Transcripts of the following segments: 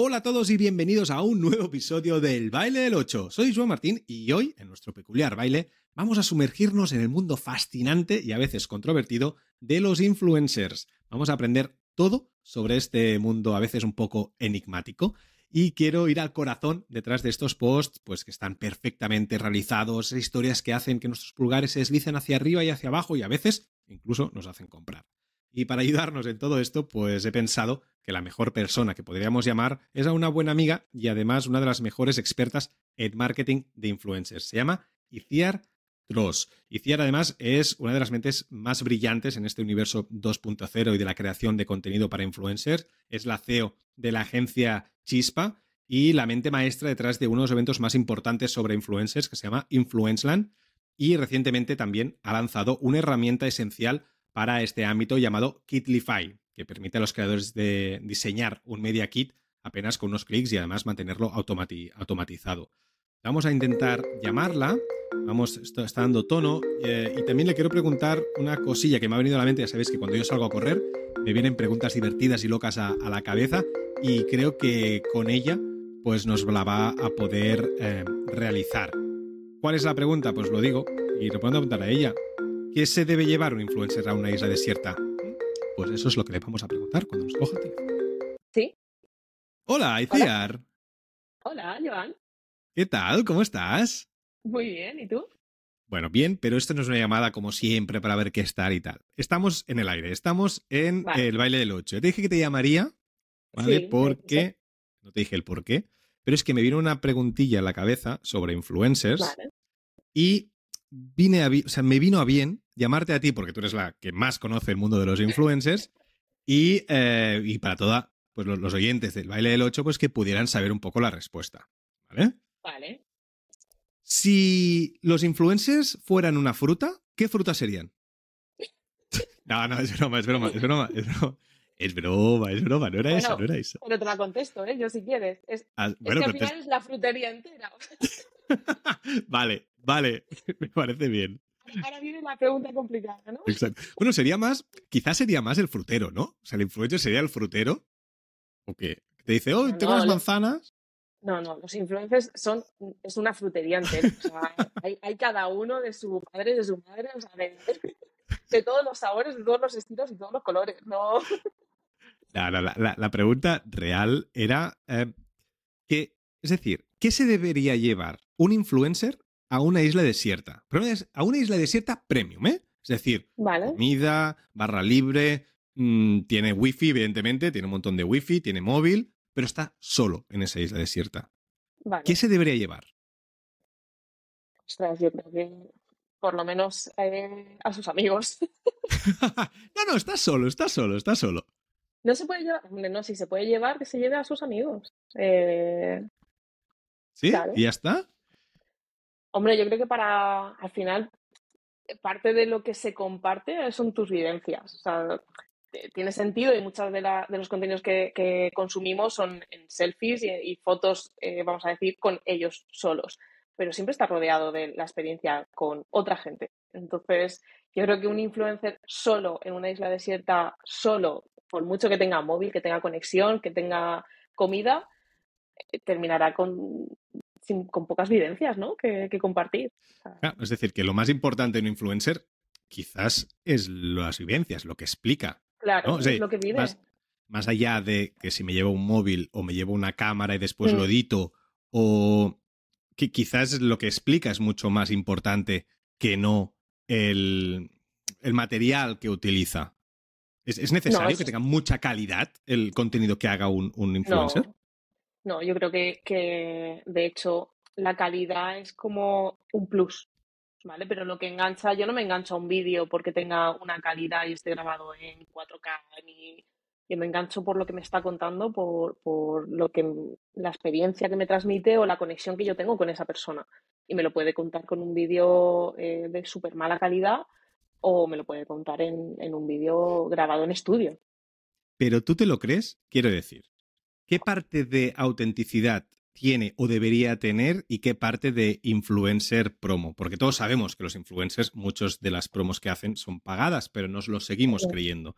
Hola a todos y bienvenidos a un nuevo episodio del Baile del 8. Soy Joan Martín y hoy, en nuestro peculiar baile, vamos a sumergirnos en el mundo fascinante y a veces controvertido de los influencers. Vamos a aprender todo sobre este mundo a veces un poco enigmático y quiero ir al corazón detrás de estos posts, pues que están perfectamente realizados, historias que hacen que nuestros pulgares se deslicen hacia arriba y hacia abajo y a veces incluso nos hacen comprar. Y para ayudarnos en todo esto, pues he pensado que la mejor persona que podríamos llamar es a una buena amiga y además una de las mejores expertas en marketing de influencers. Se llama Iciar Tross. Iciar además es una de las mentes más brillantes en este universo 2.0 y de la creación de contenido para influencers. Es la CEO de la agencia Chispa y la mente maestra detrás de uno de los eventos más importantes sobre influencers que se llama Influenceland y recientemente también ha lanzado una herramienta esencial para este ámbito llamado Kitlify, que permite a los creadores de diseñar un media kit apenas con unos clics y además mantenerlo automatizado. Vamos a intentar llamarla. Vamos, está dando tono. Eh, y también le quiero preguntar una cosilla que me ha venido a la mente. Ya sabéis que cuando yo salgo a correr me vienen preguntas divertidas y locas a, la cabeza. Y creo que con ella pues nos la va a poder eh, realizar. ¿Cuál es la pregunta? Pues lo digo y le puedo preguntar a ella. ¿Qué se debe llevar un influencer a una isla desierta? Pues eso es lo que le vamos a preguntar cuando nos coja el teléfono. Sí. Hola, Iciar. Hola. Joan. ¿Qué tal? ¿Cómo estás? Muy bien, ¿y tú? Bueno, bien, pero esto no es una llamada como siempre para ver qué estar y tal. Estamos en el aire, estamos en el baile del 8. Te dije que te llamaría, ¿vale? Porque. No te dije el por qué, pero es que me vino una preguntilla en la cabeza sobre influencers y vine a, o sea, me vino a bien llamarte a ti porque tú eres la que más conoce el mundo de los influencers y, eh, y para toda pues los, oyentes del baile del 8 pues que pudieran saber un poco la respuesta, ¿vale? Vale. Si los influencers fueran una fruta, ¿qué fruta serían? No, no, es broma, es broma, es broma, es broma. Es broma, es broma, no era esa, no era esa. Pero te la contesto, ¿eh? Yo si quieres. Es, ah, bueno, es que al final es la frutería entera. vale, vale, me parece bien. Ahora viene la pregunta complicada, ¿no? Exacto. Bueno, sería más, quizás sería más el frutero, ¿no? O sea, el influencer sería el frutero. ¿O qué? Te dice, oh, tengo unas manzanas. No, no, los influencers son, es una frutería entera. O sea, hay, cada uno de su padre, de su madre, o sea, de, todos los sabores, de todos los estilos y todos los colores, ¿no? La, la, la, pregunta real era eh, que, es decir, ¿qué se debería llevar un influencer a una isla desierta. Pero a una isla desierta premium, ¿eh? Es decir, comida, barra libre, mm, tiene wifi, evidentemente, tiene un montón de wifi, tiene móvil, pero está solo en esa isla desierta. ¿Qué se debería llevar? Ostras, yo creo que por lo menos eh, a sus amigos. no, no, está solo, está solo, está solo. No se puede llevar, no, si se puede llevar, que se lleve a sus amigos. Eh, ¿Sí? ¿Y ya está? Hombre, yo creo que para, al final, parte de lo que se comparte son tus vivencias. O sea, tiene sentido y muchos de, los contenidos que, consumimos son en selfies y, fotos, eh, vamos a decir, con ellos solos. Pero siempre está rodeado de la experiencia con otra gente. Entonces, yo creo que un influencer solo en una isla desierta, solo, por mucho que tenga móvil, que tenga conexión, que tenga comida, eh, terminará con con pocas vivencias, ¿no? Que, compartir. es decir, que lo más importante en un influencer quizás es las vivencias, lo que explica. Claro, es lo que vive. Más, allá de que si me llevo un móvil o me llevo una cámara y después lo mm. edito, o que quizás lo que explica es mucho más importante que no el, material que utiliza. ¿Es, necesario que tenga mucha calidad el contenido que haga un, influencer? No, yo creo que, de hecho la calidad es como un plus, ¿vale? Pero lo que engancha, yo no me engancho a un vídeo porque tenga una calidad y esté grabado en 4K, ni yo me engancho por lo que me está contando, por, por lo que la experiencia que me transmite o la conexión que yo tengo con esa persona. Y me lo puede contar con un vídeo eh, de súper mala calidad o me lo puede contar en, en un vídeo grabado en estudio. Pero tú te lo crees, quiero decir. ¿Qué parte de autenticidad tiene o debería tener y qué parte de influencer promo? Porque todos sabemos que los influencers, muchos de las promos que hacen son pagadas, pero nos lo seguimos creyendo.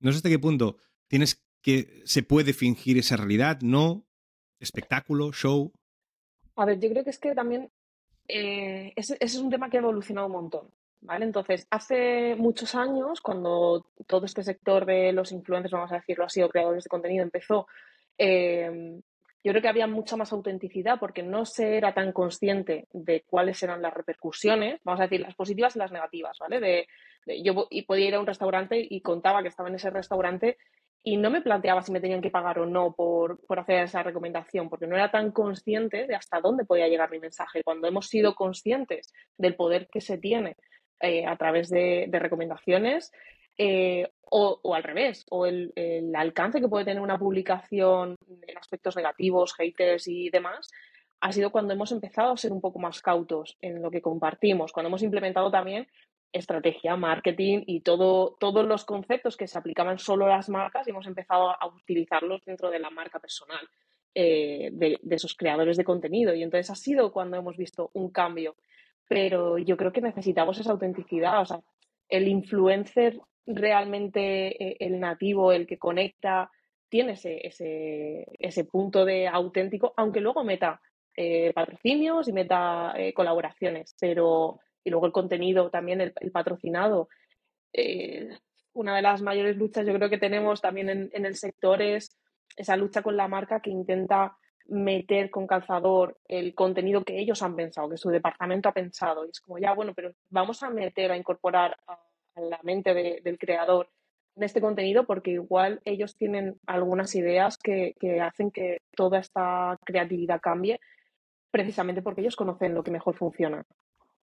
No sé hasta qué punto tienes que se puede fingir esa realidad, no. espectáculo, show. A ver, yo creo que es que también eh, ese, es un tema que ha evolucionado un montón. ¿Vale? Entonces, hace muchos años, cuando todo este sector de los influencers, vamos a decirlo así, o creadores de contenido empezó, eh, yo creo que había mucha más autenticidad porque no se era tan consciente de cuáles eran las repercusiones, vamos a decir, las positivas y las negativas, ¿vale? De, yo y podía ir a un restaurante y contaba que estaba en ese restaurante y no me planteaba si me tenían que pagar o no por, hacer esa recomendación, porque no era tan consciente de hasta dónde podía llegar mi mensaje. Cuando hemos sido conscientes del poder que se tiene eh, a través de, recomendaciones, eh, o, al revés, o el, alcance que puede tener una publicación en aspectos negativos, haters y demás, ha sido cuando hemos empezado a ser un poco más cautos en lo que compartimos, cuando hemos implementado también estrategia, marketing y todo, todos los conceptos que se aplicaban solo a las marcas y hemos empezado a utilizarlos dentro de la marca personal eh, de, de, esos creadores de contenido. Y entonces ha sido cuando hemos visto un cambio. Pero yo creo que necesitamos esa autenticidad. O sea, el influencer realmente eh, el nativo, el que conecta, tiene ese, ese, ese punto de auténtico, aunque luego meta eh, patrocinios y meta eh, colaboraciones, pero y luego el contenido también, el, patrocinado. una de las mayores luchas yo creo que tenemos también en, en, el sector es esa lucha con la marca que intenta meter con calzador el contenido que ellos han pensado, que su departamento ha pensado. Y es como, ya, bueno, pero vamos a meter, a incorporar a en la mente del creador de este contenido porque igual ellos tienen algunas ideas que, hacen que toda esta creatividad cambie precisamente porque ellos conocen lo que mejor funciona.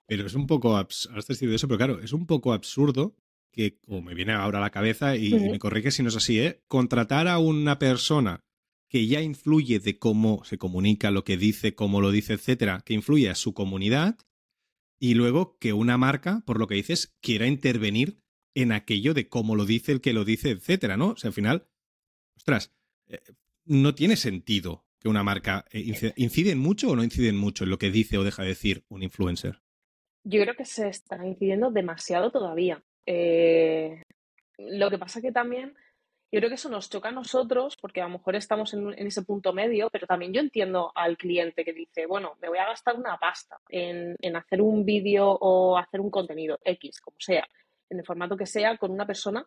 Pero es un poco, eso, pero claro, es un poco absurdo que, como me viene ahora a la cabeza y, me corrige si no es así, ¿eh? contratar a una persona que ya influye de cómo se comunica, lo que dice, cómo lo dice, etcétera, que influye a su comunidad y luego que una marca, por lo que dices, quiera intervenir en aquello de cómo lo dice el que lo dice, etcétera, ¿no? O sea, al final, ostras, eh, no tiene sentido que una marca eh, incide, ¿inciden mucho o no inciden mucho en lo que dice o deja de decir un influencer. Yo creo que se está incidiendo demasiado todavía. Eh, lo que pasa que también yo creo que eso nos choca a nosotros porque a lo mejor estamos en, ese punto medio, pero también yo entiendo al cliente que dice, bueno, me voy a gastar una pasta en, hacer un vídeo o hacer un contenido X, como sea, en el formato que sea, con una persona.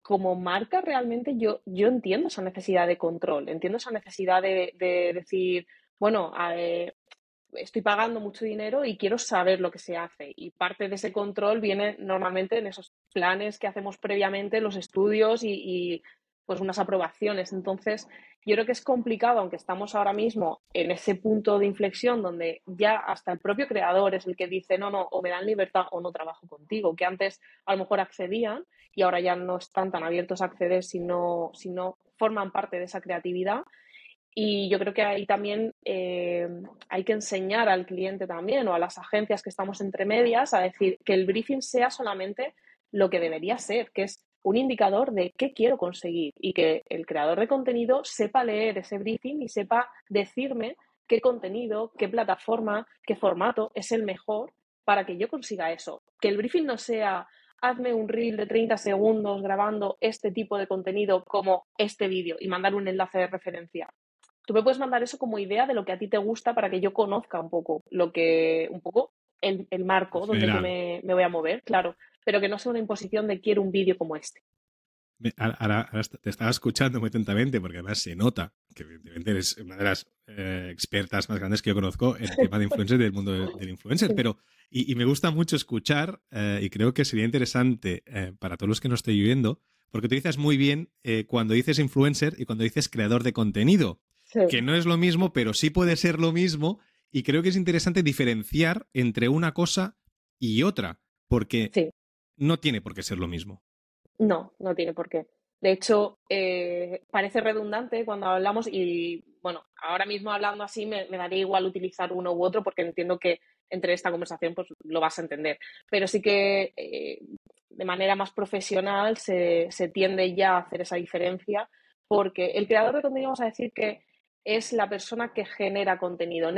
Como marca, realmente yo, yo entiendo esa necesidad de control, entiendo esa necesidad de, decir, bueno, eh, estoy pagando mucho dinero y quiero saber lo que se hace. Y parte de ese control viene normalmente en esos planes que hacemos previamente, los estudios y, pues unas aprobaciones. Entonces, yo creo que es complicado, aunque estamos ahora mismo en ese punto de inflexión donde ya hasta el propio creador es el que dice, no, no, o me dan libertad o no trabajo contigo, que antes a lo mejor accedían y ahora ya no están tan abiertos a acceder si no, si no forman parte de esa creatividad. Y yo creo que ahí también eh, hay que enseñar al cliente también o a las agencias que estamos entre medias a decir que el briefing sea solamente lo que debería ser, que es un indicador de qué quiero conseguir y que el creador de contenido sepa leer ese briefing y sepa decirme qué contenido, qué plataforma, qué formato es el mejor para que yo consiga eso. Que el briefing no sea hazme un reel de 30 segundos grabando este tipo de contenido como este vídeo y mandar un enlace de referencia tú me puedes mandar eso como idea de lo que a ti te gusta para que yo conozca un poco lo que, un poco el, marco donde me, voy a mover, claro, pero que no sea una imposición de quiero un vídeo como este. Ahora, te estaba escuchando muy atentamente porque además se nota que evidentemente eres una de las eh, expertas más grandes que yo conozco en el tema de influencer del mundo del, influencer, pero y, me gusta mucho escuchar eh, y creo que sería interesante eh, para todos los que nos estoy viendo porque utilizas muy bien cuando dices influencer y cuando dices creador de contenido que no es lo mismo, pero sí puede ser lo mismo. Y creo que es interesante diferenciar entre una cosa y otra, porque no tiene por qué ser lo mismo. No, no tiene por qué. De hecho, eh, parece redundante cuando hablamos y, bueno, ahora mismo hablando así me, daría igual utilizar uno u otro porque entiendo que entre esta conversación pues lo vas a entender. Pero sí que eh, de manera más profesional se, se, tiende ya a hacer esa diferencia porque el creador de contenido vamos a decir que es la persona que genera contenido,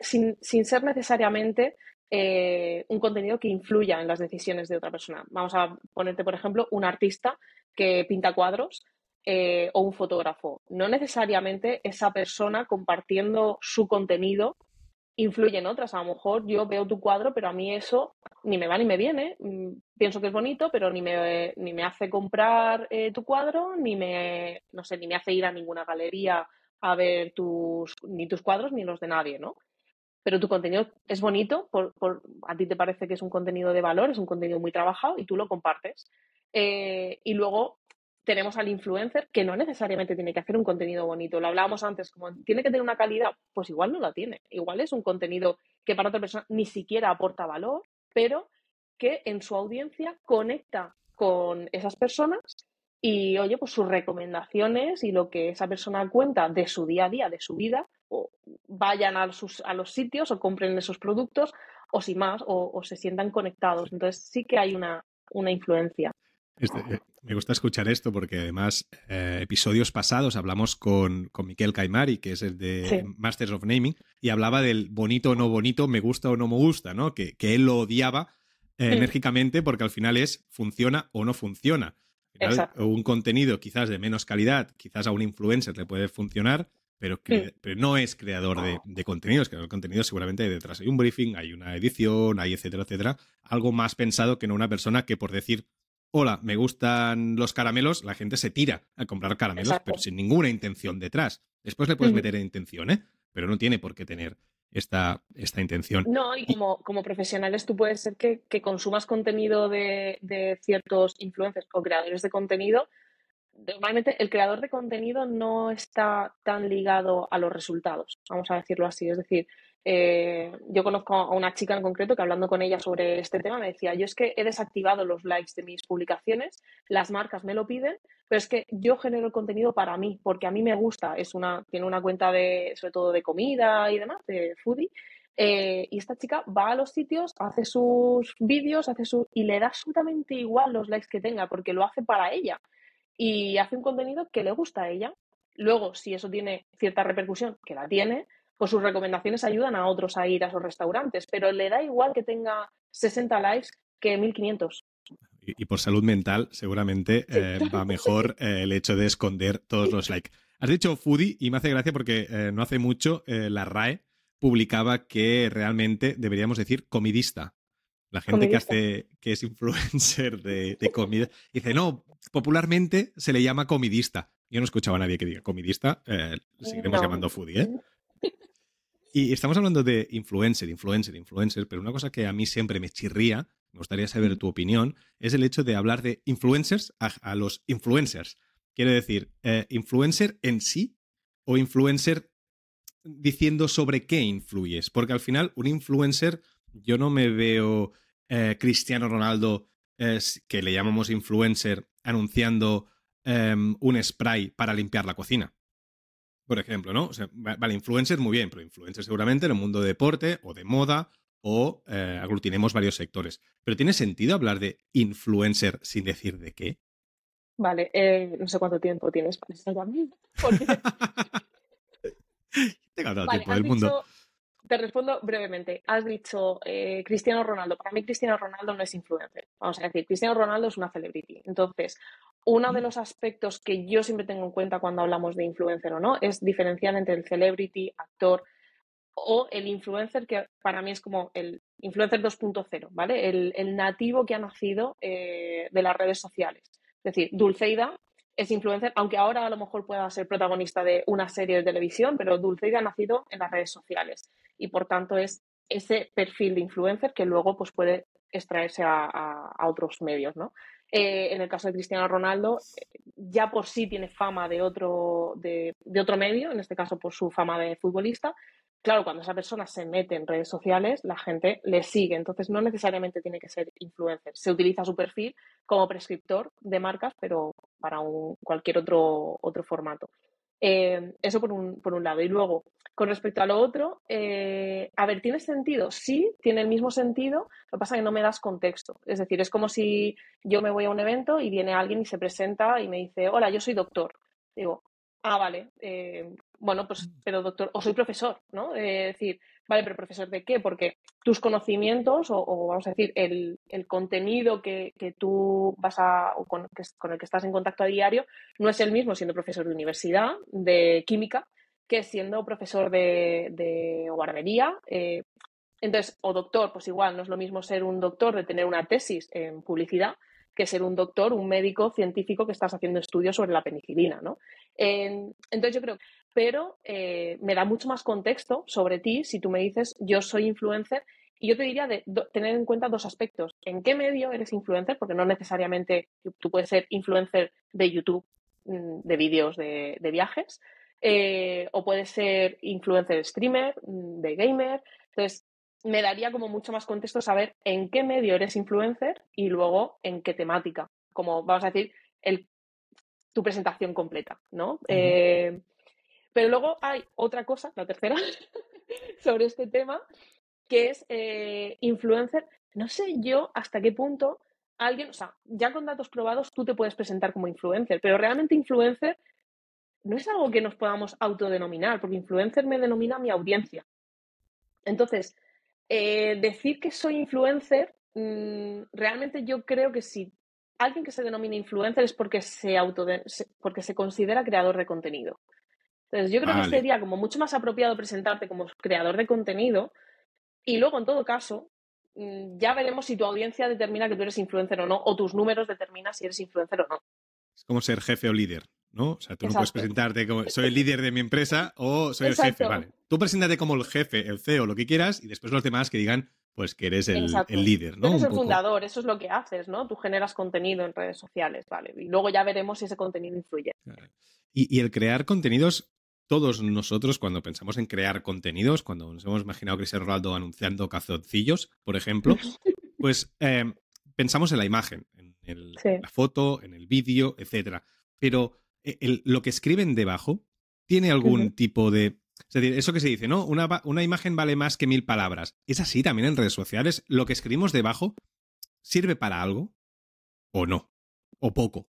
sin, ser necesariamente eh, un contenido que influya en las decisiones de otra persona. Vamos a ponerte, por ejemplo, un artista que pinta cuadros. eh, o un fotógrafo. No necesariamente esa persona compartiendo su contenido influye en otras. A lo mejor yo veo tu cuadro, pero a mí eso ni me va ni me viene. Mm, pienso que es bonito, pero ni me, ni me hace comprar eh, tu cuadro, ni me, no sé, ni me hace ir a ninguna galería a ver tus, ni tus cuadros ni los de nadie, ¿no? Pero tu contenido es bonito, por, a ti te parece que es un contenido de valor, es un contenido muy trabajado y tú lo compartes. Eh, y luego tenemos al influencer que no necesariamente tiene que hacer un contenido bonito. Lo hablábamos antes, como tiene que tener una calidad, pues igual no la tiene. Igual es un contenido que para otra persona ni siquiera aporta valor, pero que en su audiencia conecta con esas personas y oye, pues sus recomendaciones y lo que esa persona cuenta de su día a día, de su vida, o vayan a, sus, a los sitios o compren esos productos, o si más, o, se sientan conectados. Entonces sí que hay una, una influencia. Este, eh, me gusta escuchar esto porque además eh, episodios pasados hablamos con, con Miquel Caimari, que es el de Masters of Naming, y hablaba del bonito o no bonito, me gusta o no me gusta, ¿no? Que, que él lo odiaba eh, enérgicamente porque al final es funciona o no funciona. Un contenido quizás de menos calidad, quizás a un influencer le puede funcionar, pero, pero no es creador de, de contenidos. Creador de contenido seguramente detrás hay un briefing, hay una edición, hay etcétera, etcétera. Algo más pensado que no una persona que por decir hola, me gustan los caramelos, la gente se tira a comprar caramelos, pero sin ninguna intención detrás. Después le puedes meter intención, ¿eh? Pero no tiene por qué tener esta, esta intención. No, y como, como profesionales tú puedes ser que, consumas contenido de, de, ciertos influencers o creadores de contenido. Normalmente el creador de contenido no está tan ligado a los resultados, vamos a decirlo así. Es decir, eh, yo conozco a una chica en concreto que hablando con ella sobre este tema me decía, yo es que he desactivado los likes de mis publicaciones, las marcas me lo piden, pero es que yo genero el contenido para mí, porque a mí me gusta, es una, tiene una cuenta de, sobre todo de comida y demás, de foodie, eh, y esta chica va a los sitios, hace sus vídeos, hace su y le da absolutamente igual los likes que tenga, porque lo hace para ella. Y hace un contenido que le gusta a ella. Luego, si eso tiene cierta repercusión, que la tiene, pues sus recomendaciones ayudan a otros a ir a esos restaurantes, pero le da igual que tenga 60 likes que 1500. Y, por salud mental, seguramente eh, va mejor eh, el hecho de esconder todos los likes. Has dicho foodie y me hace gracia porque eh, no hace mucho la RAE publicaba que realmente deberíamos decir comidista. La gente que hace, que es influencer de, de, comida, dice, no, popularmente se le llama comidista. Yo no escuchaba a nadie que diga comidista, seguiremos llamando foodie, ¿eh? Y estamos hablando de influencer, influencer, influencer, pero una cosa que a mí siempre me chirría, me gustaría saber tu opinión, es el hecho de hablar de influencers a, los influencers. Quiere decir, eh, influencer en sí o influencer diciendo sobre qué influyes. Porque al final, un influencer, yo no me veo eh, Cristiano Ronaldo, que le llamamos influencer, anunciando em, un spray para limpiar la cocina por ejemplo, ¿no? O sea, vale, influencers muy bien, pero influencers seguramente en el mundo de deporte o de moda o eh, aglutinemos varios sectores. Pero ¿tiene sentido hablar de influencer sin decir de qué? Vale, eh, no sé cuánto tiempo tienes para estar conmigo. Tengo todo el tiempo del mundo. Te respondo brevemente. Has dicho eh, Cristiano Ronaldo. Para mí Cristiano Ronaldo no es influencer. Vamos a decir, Cristiano Ronaldo es una celebrity. Entonces, uno de los aspectos que yo siempre tengo en cuenta cuando hablamos de influencer o no es diferenciar entre el celebrity, actor o el influencer, que para mí es como el influencer 2.0, ¿vale? El, nativo que ha nacido eh, de las redes sociales. Es decir, Dulceida es influencer, aunque ahora a lo mejor pueda ser protagonista de una serie de televisión, pero Dulceida ha nacido en las redes sociales y por tanto es ese perfil de influencer que luego pues, puede extraerse a, a otros medios, ¿no? Eh, en el caso de Cristiano Ronaldo, ya por sí tiene fama de otro, de, otro medio, en este caso por su fama de futbolista. Claro, cuando esa persona se mete en redes sociales, la gente le sigue. Entonces, no necesariamente tiene que ser influencer. Se utiliza su perfil como prescriptor de marcas, pero para un, cualquier otro, otro formato. Eh, eso por un, por un lado. Y luego, con respecto a lo otro, eh, a ver, ¿tiene sentido? Sí, tiene el mismo sentido, lo que pasa es que no me das contexto. Es decir, es como si yo me voy a un evento y viene alguien y se presenta y me dice, hola, yo soy doctor. Digo, ah, vale, eh, bueno, pues, pero doctor, o soy profesor, ¿no? Es decir, vale, pero profesor de qué? Porque tus conocimientos, o, vamos a decir, el, contenido que, tú vas a, o con, el que estás en contacto a diario, no es el mismo siendo profesor de universidad, de química, que siendo profesor de, de guardería. Eh, entonces, o doctor, pues igual, no es lo mismo ser un doctor de tener una tesis en publicidad que ser un doctor, un médico científico que estás haciendo estudios sobre la penicilina, ¿no? entonces yo creo, pero eh, me da mucho más contexto sobre ti si tú me dices yo soy influencer y yo te diría de tener en cuenta dos aspectos. ¿En qué medio eres influencer? Porque no necesariamente tú puedes ser influencer de YouTube, mm, de vídeos de, viajes, eh, o puedes ser influencer streamer, mm, de gamer. Entonces, me daría como mucho más contexto saber en qué medio eres influencer y luego en qué temática, como vamos a decir, el, tu presentación completa, ¿no? Eh, pero luego hay otra cosa, la tercera, sobre este tema, que es eh, influencer. No sé yo hasta qué punto alguien, o sea, ya con datos probados tú te puedes presentar como influencer, pero realmente influencer no es algo que nos podamos autodenominar, porque influencer me denomina mi audiencia. Entonces, eh, decir que soy influencer, mm, realmente yo creo que si alguien que se denomina influencer es porque se, auto porque se considera creador de contenido. Entonces, yo creo que sería como mucho más apropiado presentarte como creador de contenido y luego, en todo caso, mm, ya veremos si tu audiencia determina que tú eres influencer o no, o tus números determinan si eres influencer o no. Es como ser jefe o líder. ¿no? O sea, tú no puedes presentarte como soy el líder de mi empresa o soy el jefe, vale. Tú preséntate como el jefe, el CEO, lo que quieras, y después los demás que digan pues que eres el, líder, ¿no? eres el fundador, eso es lo que haces, ¿no? Tú generas contenido en redes sociales, ¿vale? Y luego ya veremos si ese contenido influye. Y, el crear contenidos, todos nosotros cuando pensamos en crear contenidos, cuando nos hemos imaginado a Cristiano Ronaldo anunciando cazoncillos, por ejemplo, pues eh, pensamos en la imagen, en, la foto, en el vídeo, etcétera. Pero e, lo que escriben debajo tiene algún tipo de... Es decir, eso que se dice, ¿no? Una, una imagen vale más que mil palabras. ¿Es así también en redes sociales? ¿Lo que escribimos debajo sirve para algo? ¿O no? ¿O poco?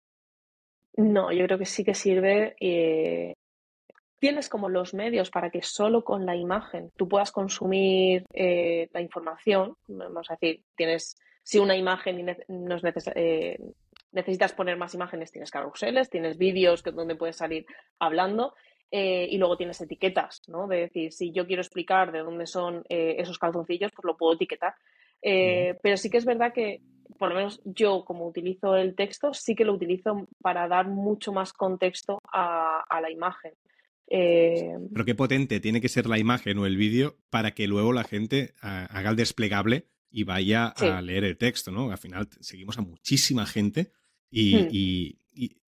No, yo creo que sí que sirve. Eh, tienes como los medios para que solo con la imagen tú puedas consumir eh, la información. Vamos a decir, tienes, si una imagen no es eh, necesitas poner más imágenes, tienes carruseles, tienes vídeos donde puedes salir hablando eh, y luego tienes etiquetas, ¿no? De decir, si yo quiero explicar de dónde son eh, esos calzoncillos, pues lo puedo etiquetar. Eh, pero sí que es verdad que, por lo menos yo como utilizo el texto, sí que lo utilizo para dar mucho más contexto a, la imagen. Pero qué potente tiene que ser la imagen o el vídeo para que luego la gente haga el desplegable y vaya a leer el texto, ¿no? Al final seguimos a muchísima gente Hmm. Y,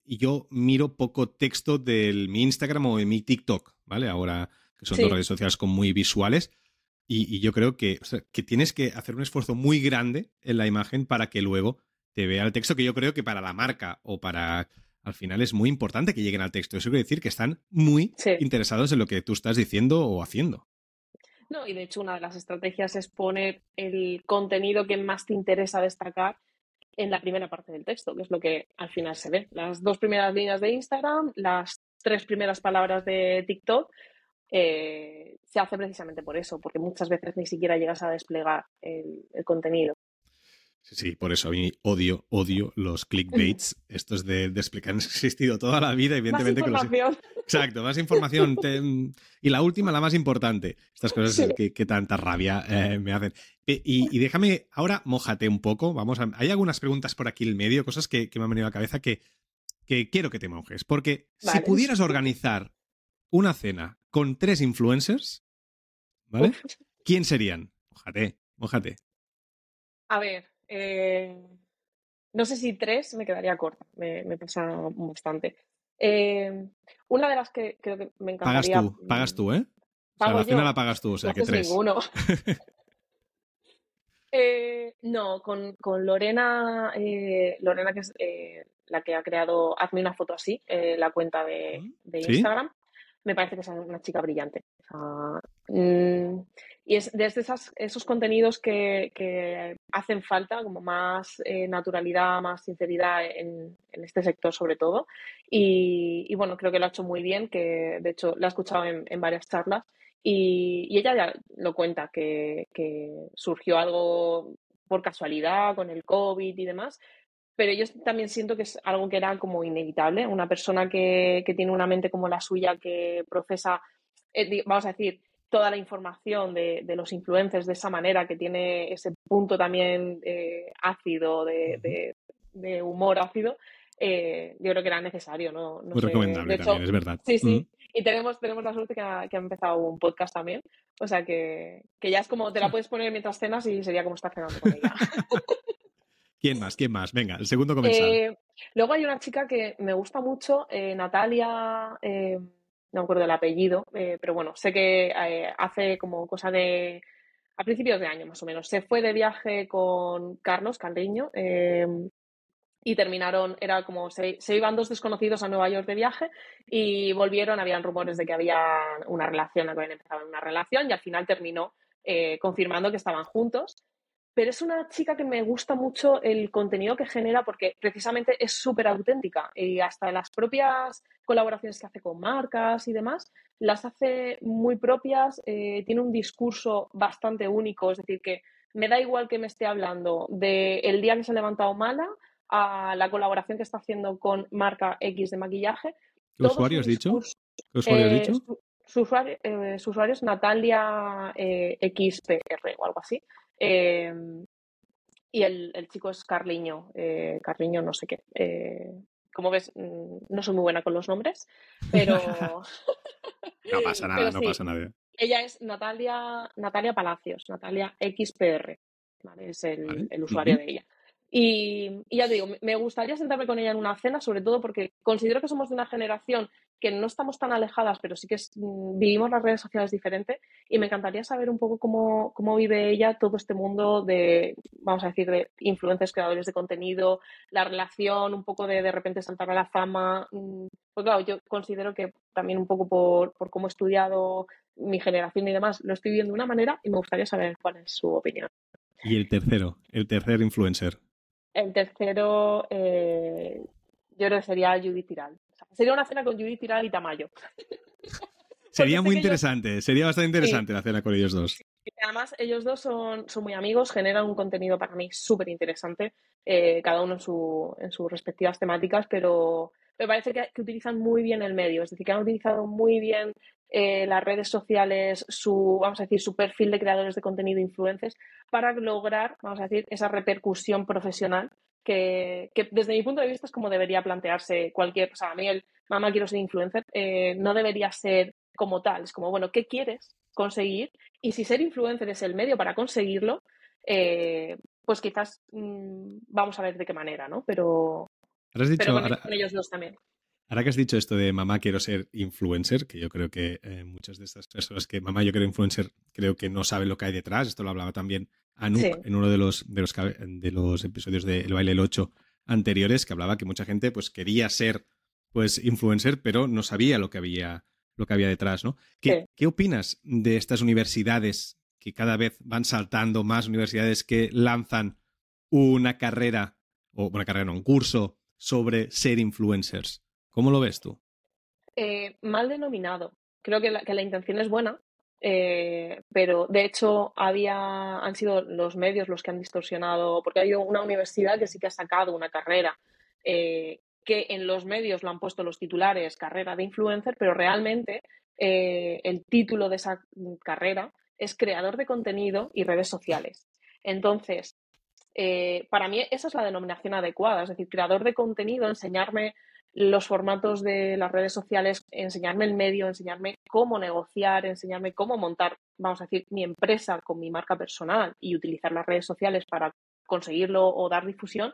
yo miro poco texto de mi Instagram o de mi TikTok, ¿vale? Ahora que son dos redes sociales con muy visuales. Y, yo creo que, que tienes que hacer un esfuerzo muy grande en la imagen para que luego te vea el texto, que yo creo que para la marca o para al final es muy importante que lleguen al texto. Eso quiere decir que están muy interesados en lo que tú estás diciendo o haciendo. No, y de hecho una de las estrategias es poner el contenido que más te interesa destacar en la primera parte del texto, que es lo que al final se ve. Las dos primeras líneas de Instagram, las tres primeras palabras de TikTok, eh, se hace precisamente por eso, porque muchas veces ni siquiera llegas a desplegar el, contenido. Sí, sí, por eso a mí odio, odio los clickbaits, estos de, de, explicar, han existido toda la vida, evidentemente. Más información. Exacto, más información. Y la última, la más importante. Estas cosas que, tanta rabia eh, me hacen. Y, déjame, ahora mojate un poco. Vamos a, hay algunas preguntas por aquí en medio, cosas que, me han venido a la cabeza que, quiero que te mojes. Porque si pudieras organizar una cena con tres influencers, ¿vale? ¿Quién serían? Mojate, mojate. A ver, eh, no sé si tres me quedaría corta, me, pasa bastante. Eh, una de las que creo que me encantaría. Pagas tú, pagas tú, ¿eh? o sea, la cena la pagas tú, o sea, que tres. Ninguno. Eh, no, con, Lorena, eh, Lorena que es la que ha creado Hazme una foto así, la cuenta de, Instagram. me parece que es una chica brillante. Mm, y es desde esas, esos contenidos que, hacen falta, como más eh, naturalidad, más sinceridad en, este sector sobre todo. Y, bueno, creo que lo ha hecho muy bien, que de hecho la he escuchado en, varias charlas. Y, ella ya lo cuenta, que, que surgió algo por casualidad con el COVID y demás, pero yo también siento que es algo que era como inevitable. Una persona que, tiene una mente como la suya, que procesa, eh, vamos a decir, toda la información de, los influencers de esa manera, que tiene ese punto también eh, ácido, de, humor ácido, eh, yo creo que era necesario. ¿no? Muy recomendable también, es verdad. Sí, sí. Y tenemos, tenemos la suerte que ha, que ha, empezado un podcast también. O sea que, que ya es como, te la puedes poner mientras cenas y sería como estar cenando con ella. ¿Quién más? ¿Quién más? Venga, el segundo comensal. Eh, luego hay una chica que me gusta mucho, eh, Natalia, no me acuerdo el apellido, pero bueno, sé que hace como cosa de a principios de año más o menos. Se fue de viaje con Carlos Caldeño y terminaron, era como se, se, iban dos desconocidos a Nueva York de viaje y volvieron, habían rumores de que había una relación, habían empezado una relación y al final terminó confirmando que estaban juntos pero es una chica que me gusta mucho el contenido que genera porque precisamente es súper auténtica y hasta las propias colaboraciones que hace con marcas y demás las hace muy propias, eh, tiene un discurso bastante único, es decir, que me da igual que me esté hablando del el día que se ha levantado mala a la colaboración que está haciendo con marca X de maquillaje. ¿Qué usuario has dicho? ¿Qué usuario has eh, dicho? Su, usuario, eh, su, usuario, es Natalia XPR o algo así. Em, y el, chico es Carliño, eh, Carliño no sé qué. Eh, como ves, mm, no soy muy buena con los nombres, pero... no pasa nada, no pasa nada. Ella es Natalia, Natalia Palacios, Natalia XPR, es el, usuario de ella. Y, y, ya te digo, me gustaría sentarme con ella en una cena, sobre todo porque considero que somos de una generación que no estamos tan alejadas, pero sí que mm, vivimos las redes sociales diferente y me encantaría saber un poco cómo, cómo, vive ella todo este mundo de, vamos a decir, de influencers, creadores de contenido, la relación, un poco de de repente saltar a la fama. Mm, pues claro, yo considero que también un poco por, por cómo he estudiado mi generación y demás, lo estoy viendo de una manera y me gustaría saber cuál es su opinión. Y el tercero, el tercer influencer. El tercero, eh, yo creo que sería Judith Tiral. Sería una cena con Judith Tiral y Tamayo. sería muy interesante, sería bastante interesante la cena con ellos dos. además, ellos dos son, son muy amigos, generan un contenido para mí súper interesante, eh, cada uno en, su, en sus respectivas temáticas, pero me parece que, utilizan muy bien el medio, es decir, que han utilizado muy bien eh, las redes sociales, su, vamos a decir, su perfil de creadores de contenido influencers para lograr, vamos a decir, esa repercusión profesional que, desde mi punto de vista es como debería plantearse cualquier, o sea, a mí el mamá quiero ser influencer eh, no debería ser como tal, es como, bueno, ¿qué quieres conseguir? Y si ser influencer es el medio para conseguirlo, eh, pues quizás mm, vamos a ver de qué manera, ¿no? Pero, con, ellos dos también. Ahora que has dicho esto de mamá quiero ser influencer, que yo creo que eh, muchas de estas personas que mamá yo quiero influencer creo que no saben lo que hay detrás, esto lo hablaba también Anouk en uno de los, de los, de los episodios de El baile el 8 anteriores, que hablaba que mucha gente pues quería ser pues influencer, pero no sabía lo que había, lo que había detrás, ¿no? ¿Qué, ¿Qué opinas de estas universidades que cada vez van saltando más universidades que lanzan una carrera, o una carrera, no, un curso sobre ser influencers? ¿Cómo lo ves tú? Eh, mal denominado. Creo que la, intención es buena, eh, pero de hecho había, han sido los medios los que han distorsionado, porque hay una universidad que sí que ha sacado una carrera eh, que en los medios lo han puesto los titulares carrera de influencer, pero realmente el título de esa carrera es creador de contenido y redes sociales. Entonces, para mí esa es la denominación adecuada, es decir, creador de contenido, enseñarme los formatos de las redes sociales, enseñarme el medio, enseñarme cómo negociar, enseñarme cómo montar, vamos a decir, mi empresa con mi marca personal y utilizar las redes sociales para conseguirlo o dar difusión,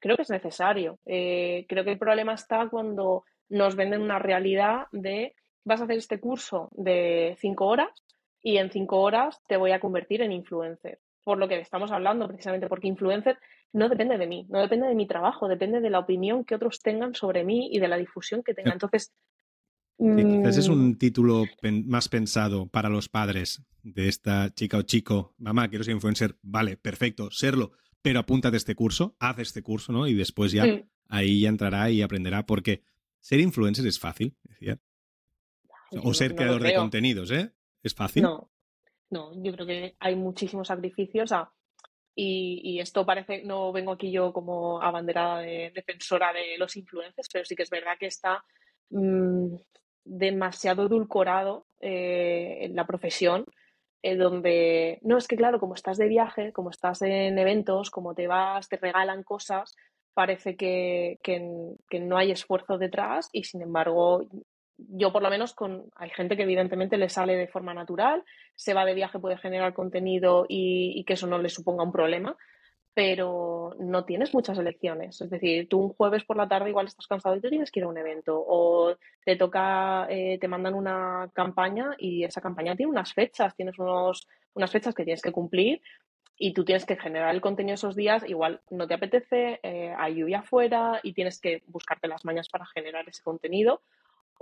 creo que es necesario. Eh, creo que el problema está cuando nos venden una realidad de vas a hacer este curso de cinco horas y en cinco horas te voy a convertir en influencer. Por lo que estamos hablando, precisamente porque influencer no depende de mí, no depende de mi trabajo, depende de la opinión que otros tengan sobre mí y de la difusión que tenga. Entonces, quizás es un título más pensado para los padres de esta chica o chico. Mamá, quiero ser influencer. Vale, perfecto, serlo. Pero apúntate este curso, haz este curso, ¿no? Y después ya ahí ya entrará y aprenderá. Porque ser influencer es fácil, decía. O ser creador de contenidos, ¿eh? ¿Es fácil? No, no, yo creo que hay muchísimos sacrificios. y, esto parece, no vengo aquí yo como abanderada de defensora de los influencers, pero sí que es verdad que está mm, demasiado edulcorado eh, en la profesión, donde, no, es que claro, como estás de viaje, como estás en eventos, como te vas, te regalan cosas, parece que, que no hay esfuerzo detrás y sin embargo yo por lo menos con hay gente que evidentemente le sale de forma natural, se va de viaje, puede generar contenido y, que eso no le suponga un problema, pero no tienes muchas elecciones. Es decir, tú un jueves por la tarde igual estás cansado y te tienes que ir a un evento o te toca, eh, te mandan una campaña y esa campaña tiene unas fechas, tienes unos, unas fechas que tienes que cumplir y tú tienes que generar el contenido esos días, igual no te apetece, eh, hay lluvia afuera y tienes que buscarte las mañas para generar ese contenido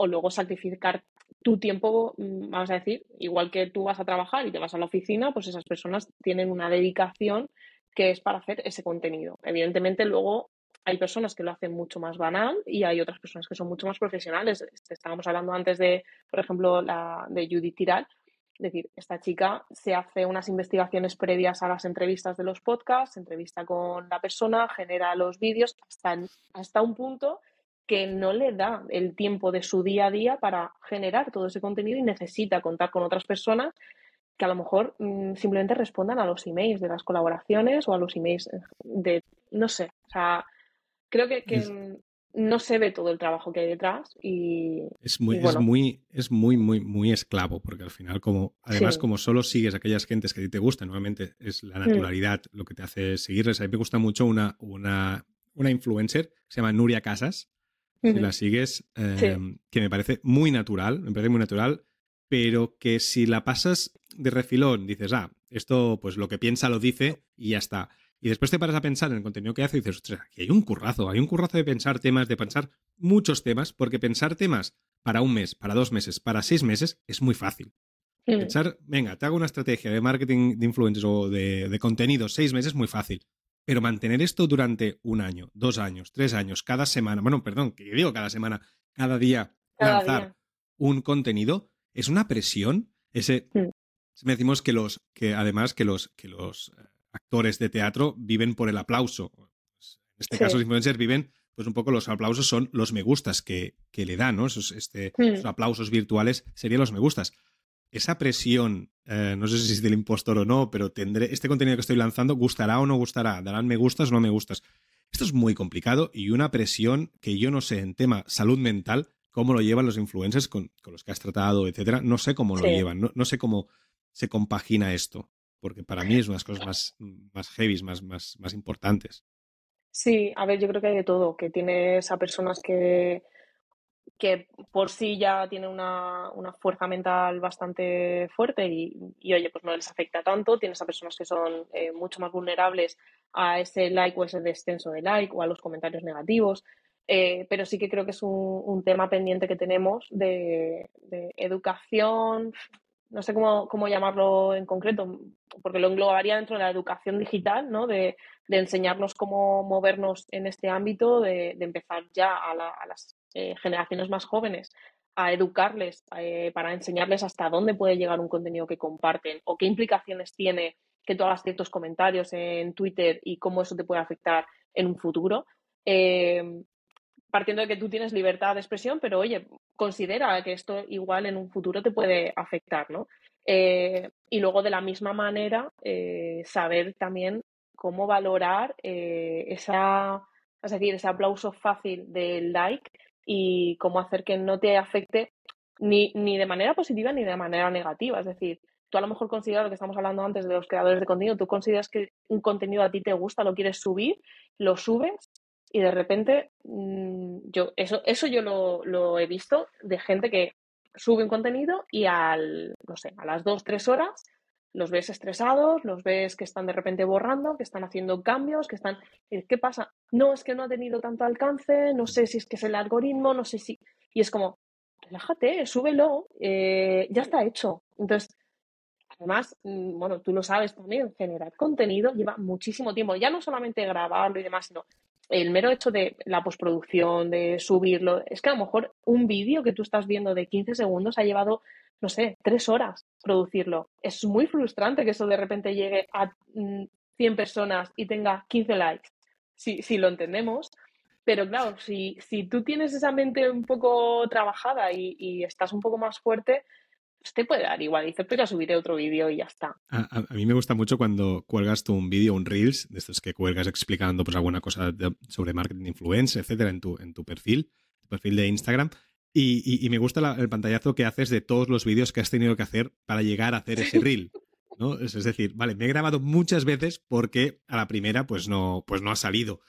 o luego sacrificar tu tiempo, mm, vamos a decir, igual que tú vas a trabajar y te vas a la oficina, pues esas personas tienen una dedicación que es para hacer ese contenido. Evidentemente, luego hay personas que lo hacen mucho más banal y hay otras personas que son mucho más profesionales. Estábamos hablando antes de, por ejemplo, la de Judith Tiral. Es decir, esta chica se hace unas investigaciones previas a las entrevistas de los podcasts, entrevista con la persona, genera los vídeos hasta, hasta un punto que no le da el tiempo de su día a día para generar todo ese contenido y necesita contar con otras personas que a lo mejor mm, simplemente respondan a los emails de las colaboraciones o a los emails de, no sé, o sea, creo que, no se ve todo el trabajo que hay detrás y... Es muy, es muy, es muy, muy, muy esclavo, porque al final, como, además, como solo sigues a aquellas gentes que a ti te gustan, nuevamente es la mm. naturalidad lo que te hace seguirles. A mí me gusta mucho una, una, una influencer que se llama Nuria Casas, si la sigues, em, que me parece muy natural, me parece muy natural, pero que si la pasas de refilón, dices, ah, esto pues lo que piensa lo dice y ya está. Y después te paras a pensar en el contenido que hace y dices, ostras, aquí hay un currazo, hay un currazo de pensar temas, de pensar muchos temas, porque pensar temas para un mes, para dos meses, para seis meses es muy fácil. Pensar, venga, te hago una estrategia de marketing de influencers o de, de contenido seis meses, muy fácil. Pero mantener esto durante un año, dos años, tres años, cada semana, bueno, perdón, que digo cada semana, cada día lanzar un contenido, es una presión. Ese, mm. me decimos que los, que además que los, que los eh, actores de teatro viven por el aplauso. Pues, en este caso, los influencers viven, pues un poco los aplausos son los me gustas que, que le dan, ¿no? Esos, este, mm. esos aplausos virtuales serían los me gustas esa presión, eh, no sé si es del impostor o no, pero tendré este contenido que estoy lanzando, ¿gustará o no gustará? ¿Darán me gustas o no me gustas? Esto es muy complicado y una presión que yo no sé en tema salud mental, cómo lo llevan los influencers con, los que has tratado, etcétera. No sé cómo lo llevan, no, sé cómo se compagina esto, porque para mí es una de las cosas más, más heavy, más, más, más importantes. Sí, a ver, yo creo que hay de todo, que tienes a personas que que por sí ya tiene una, fuerza mental bastante fuerte y, oye, pues no les afecta tanto. Tienes a personas que son eh, mucho más vulnerables a ese like o ese descenso de like o a los comentarios negativos. Eh, pero sí que creo que es un, tema pendiente que tenemos de, educación, no sé cómo, cómo, llamarlo en concreto, porque lo englobaría dentro de la educación digital, ¿no? de, enseñarnos cómo movernos en este ámbito, de, empezar ya a, a las eh, generaciones más jóvenes a educarles eh, para enseñarles hasta dónde puede llegar un contenido que comparten o qué implicaciones tiene que tú hagas ciertos comentarios en Twitter y cómo eso te puede afectar en un futuro. Eh, partiendo de que tú tienes libertad de expresión, pero oye, considera que esto igual en un futuro te puede afectar, ¿no? y luego de la misma manera, saber también cómo valorar esa, es decir, ese aplauso fácil del like y cómo hacer que no te afecte ni, ni de manera positiva ni de manera negativa. Es decir, tú a lo mejor consideras lo que estamos hablando antes de los creadores de contenido, tú consideras que un contenido a ti te gusta, lo quieres subir, lo subes y de repente mm, yo eso, eso yo lo, lo, he visto de gente que sube un contenido y al, no sé, a las dos, tres horas los ves estresados, los ves que están de repente borrando, que están haciendo cambios, que están... ¿Qué pasa? No, es que no ha tenido tanto alcance, no sé si es que es el algoritmo, no sé si... Y es como, relájate, súbelo, eh, ya está hecho. Entonces, además, mm, bueno, tú lo sabes también, generar contenido lleva muchísimo tiempo, ya no solamente grabarlo y demás, sino el mero hecho de la postproducción, de subirlo, es que a lo mejor un vídeo que tú estás viendo de 15 segundos ha llevado, no sé, tres horas producirlo. Es muy frustrante que eso de repente llegue a 100 mm, personas y tenga 15 likes, si, lo entendemos. Pero claro, si, si tú tienes esa mente un poco trabajada y, estás un poco más fuerte, te puede dar igual. Dices, pero subiré otro vídeo y ya está. A, mí me gusta mucho cuando cuelgas tú un vídeo, un Reels, de estos que cuelgas explicando pues alguna cosa sobre marketing influence, etcétera, en tu, en tu perfil, tu perfil de Instagram. Y, me gusta el pantallazo que haces de todos los vídeos que has tenido que hacer para llegar a hacer ese reel. ¿no? Es, decir, vale, me he grabado muchas veces porque a la primera pues no, pues no ha salido.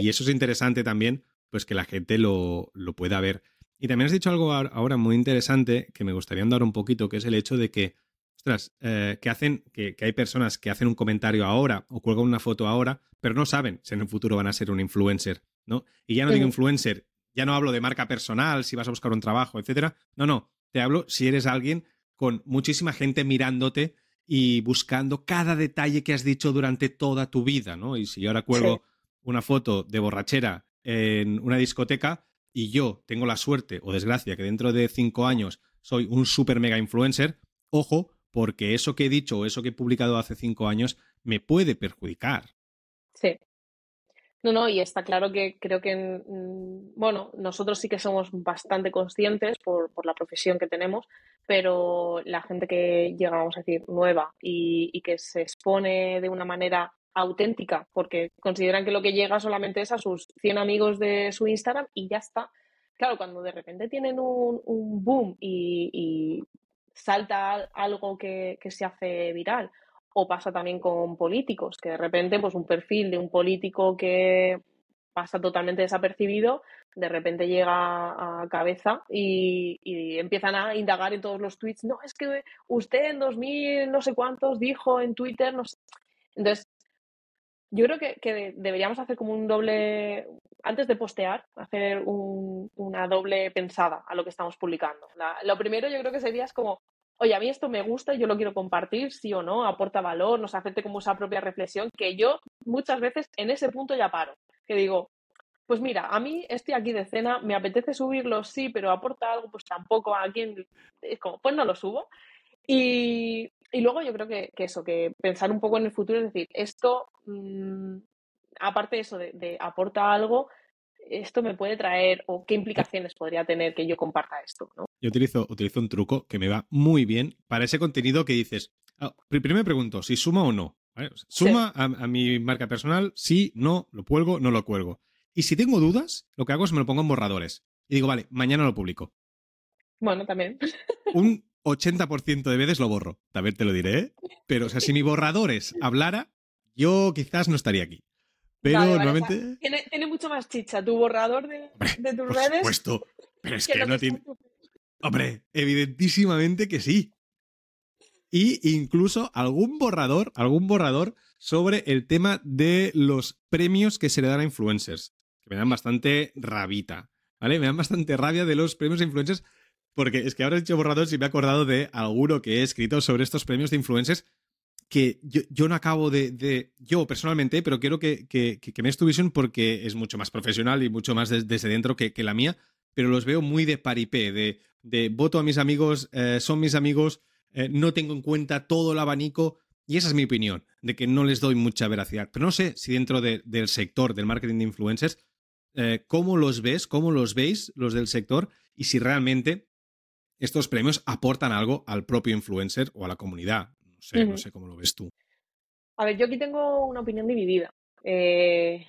Y eso es interesante también, pues que la gente lo, lo pueda ver. Y también has dicho algo ahora muy interesante que me gustaría andar un poquito, que es el hecho de que, ostras, eh, que hacen, que, hay personas que hacen un comentario ahora o cuelgan una foto ahora, pero no saben si en el futuro van a ser un influencer, ¿no? Y ya no digo influencer, ya no hablo de marca personal, si vas a buscar un trabajo, etcétera. No, no, te hablo si eres alguien con muchísima gente mirándote y buscando cada detalle que has dicho durante toda tu vida, ¿no? Y si yo ahora cuelgo una foto de borrachera en una discoteca, y yo tengo la suerte o desgracia que dentro de cinco años soy un super mega influencer, ojo, porque eso que he dicho o eso que he publicado hace cinco años me puede perjudicar. Sí. No, no, y está claro que creo que, mm, bueno, nosotros sí que somos bastante conscientes por, por la profesión que tenemos, pero la gente que llega, vamos a decir, nueva y, y que se expone de una manera auténtica, porque consideran que lo que llega solamente es a sus 100 amigos de su Instagram y ya está. Claro, cuando de repente tienen un, boom y, salta algo que, se hace viral, o pasa también con políticos, que de repente pues un perfil de un político que pasa totalmente desapercibido, de repente llega a cabeza y, y, empiezan a indagar en todos los tweets, no, es que usted en 2000 no sé cuántos dijo en Twitter, no sé. Entonces, yo creo que, deberíamos hacer como un doble, antes de postear, hacer una doble pensada a lo que estamos publicando. lo primero yo creo que sería es como, oye, a mí esto me gusta yo lo quiero compartir, sí o no, aporta valor, nos afecte como esa propia reflexión, que yo muchas veces en ese punto ya paro, que digo, pues mira, a mí estoy aquí de cena, me apetece subirlo, sí, pero aporta algo, pues tampoco a quien, es como, pues no lo subo. Y, y luego yo creo que, eso, que pensar un poco en el futuro, es decir, esto, mm, aparte de eso, de, aporta algo, esto me puede traer o qué implicaciones podría tener que yo comparta esto, ¿no? Yo utilizo, utilizo un truco que me va muy bien para ese contenido que dices. Ah, primero me pregunto si suma o no. Suma a, a, mi marca personal, sí, no, lo cuelgo, no lo cuelgo. Y si tengo dudas, lo que hago es me lo pongo en borradores. Y digo, vale, mañana lo publico. Bueno, también. Un 80% de veces lo borro. También te lo diré, ¿eh? Pero, o sea, si mi borradores hablara, yo quizás no estaría aquí. Pero normalmente. tiene, mucho más chicha tu borrador de, de tus por redes. Supuesto. Pero es que, no tiene. Hombre, evidentísimamente que sí. Y incluso algún borrador, algún borrador sobre el tema de los premios que se le dan a influencers. Que me dan bastante rabita. ¿Vale? Me dan bastante rabia de los premios a influencers porque es que ahora he dicho borrador y me he acordado de alguno que he escrito sobre estos premios de influencers que yo, no acabo de, Yo personalmente, pero quiero que, que, que, me visión porque es mucho más profesional y mucho más desde dentro que, la mía, pero los veo muy de paripé, de, de voto a mis amigos, eh, son mis amigos, eh, no tengo en cuenta todo el abanico. Y esa es mi opinión, de que no les doy mucha veracidad. Pero no sé si dentro del sector del marketing de influencers, eh, cómo los ves, cómo los veis los del sector y si realmente estos premios aportan algo al propio influencer o a la comunidad. No sé, no sé cómo lo ves tú. A ver, yo aquí tengo una opinión dividida. Eh,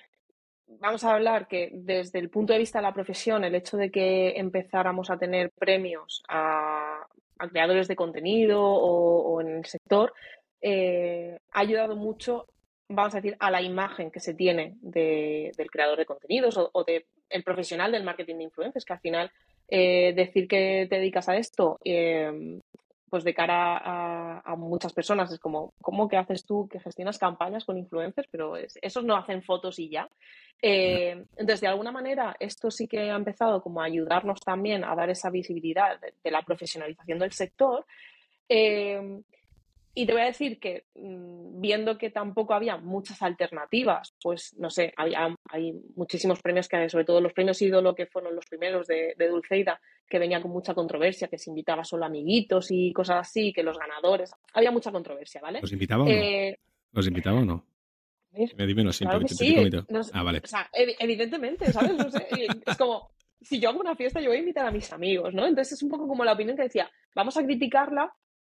vamos a hablar que desde el punto de vista de la profesión, el hecho de que empezáramos a tener premios a, creadores de contenido o, en el sector, eh, ha ayudado mucho, vamos a decir, a la imagen que se tiene del creador de contenidos o, o del profesional del marketing de influencers, que al final eh, decir que te dedicas a esto, eh, pues de cara a, muchas personas es como, ¿cómo que haces tú que gestionas campañas con influencers? Pero esos no hacen fotos y ya. Eh, entonces, de alguna manera, esto sí que ha empezado como a ayudarnos también a dar esa visibilidad de, la profesionalización del sector. Eh, y te voy a decir que mm, viendo que tampoco había muchas alternativas, pues no sé, hay muchísimos premios que, sobre todo los premios ídolo, que fueron los primeros de, Dulceida, que venía con mucha controversia, que se invitaba solo amiguitos y cosas así, que los ganadores. Había mucha controversia, ¿vale? ¿Los invitaba o no? Eh, ¿Los invitaba o no? Me dime, no claro que sí. ah, vale. O sea, evidentemente, ¿sabes? No sé, es como, si yo hago una fiesta, yo voy a invitar a mis amigos, ¿no? Entonces es un poco como la opinión que decía, vamos a criticarla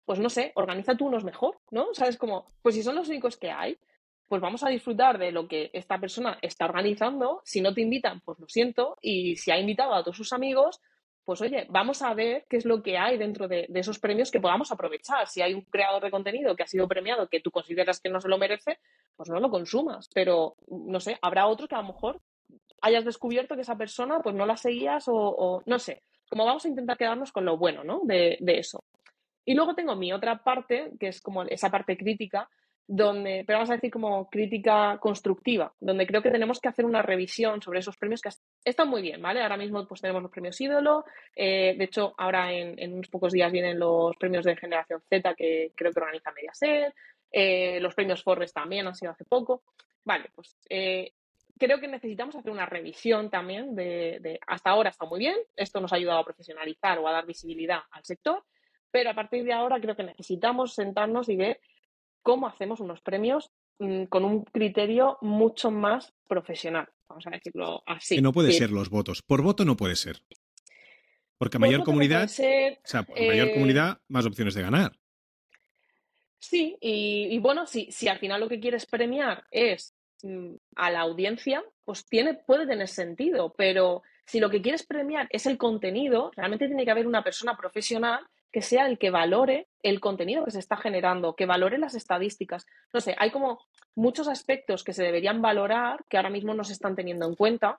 pues no sé, organiza tú unos mejor, ¿no? ¿Sabes? Como, pues si son los únicos que hay, pues vamos a disfrutar de lo que esta persona está organizando. Si no te invitan, pues lo siento. Y si ha invitado a todos sus amigos, pues oye, vamos a ver qué es lo que hay dentro de, esos premios que podamos aprovechar. Si hay un creador de contenido que ha sido premiado que tú consideras que no se lo merece, pues no lo consumas. Pero, no sé, habrá otro que a lo mejor hayas descubierto que esa persona pues no la seguías o, no sé. Como vamos a intentar quedarnos con lo bueno, ¿no? de eso. Y luego tengo mi otra parte, que es como esa parte crítica, donde, pero vamos a decir como crítica constructiva, donde creo que tenemos que hacer una revisión sobre esos premios que están muy bien, ¿vale? Ahora mismo pues tenemos los premios ídolo, eh, de hecho ahora en, unos pocos días vienen los premios de generación Z que creo que organiza Mediaset, eh, los premios Forbes también han sido hace poco, vale, pues eh, creo que necesitamos hacer una revisión también de hasta ahora está muy bien, esto nos ha ayudado a profesionalizar o a dar visibilidad al sector, pero a partir de ahora creo que necesitamos sentarnos y ver cómo hacemos unos premios mm, con un criterio mucho más profesional, vamos a decirlo así. Que no puede ser los votos. Por voto no puede ser. Porque a mayor comunidad, o sea, mayor eh, comunidad, más opciones de ganar. Sí, y, bueno, si, si al final lo que quieres premiar es mm, a la audiencia, pues tiene, puede tener sentido, pero si lo que quieres premiar es el contenido, realmente tiene que haber una persona profesional que sea el que valore el contenido que se está generando, que valore las estadísticas. No sé, hay como muchos aspectos que se deberían valorar que ahora mismo no se están teniendo en cuenta.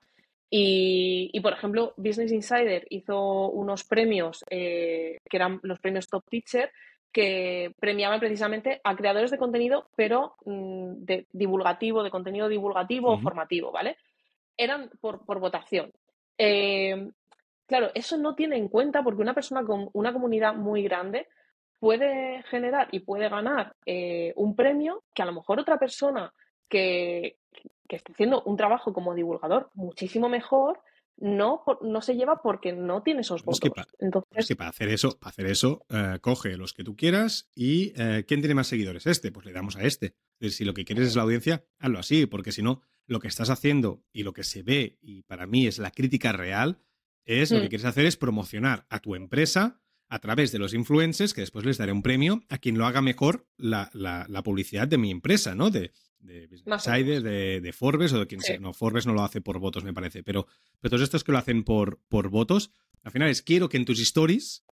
Y, por ejemplo, Business Insider hizo unos premios eh, que eran los premios Top Teacher que premiaban precisamente a creadores de contenido, pero mm, de divulgativo, de contenido divulgativo o formativo, ¿vale? Eran por, votación. Eh, Claro, eso no tiene en cuenta porque una persona con una comunidad muy grande puede generar y puede ganar eh, un premio que a lo mejor otra persona que, que está haciendo un trabajo como divulgador muchísimo mejor no, no se lleva porque no tiene esos votos. Es que, Entonces... para hacer eso, para hacer eso eh, coge los que tú quieras y eh, ¿quién tiene más seguidores? Este, pues le damos a este. si lo que quieres es la audiencia, hazlo así, porque si no, lo que estás haciendo y lo que se ve, y para mí es la crítica real, es lo que mm. quieres hacer es promocionar a tu empresa a través de los influencers, que después les daré un premio a quien lo haga mejor la, publicidad de mi empresa, ¿no? De, de Business de, Forbes o de quien sea. No, Forbes no lo hace por votos, me parece, pero, pero todos estos que lo hacen por, por votos, al final es quiero que en tus stories,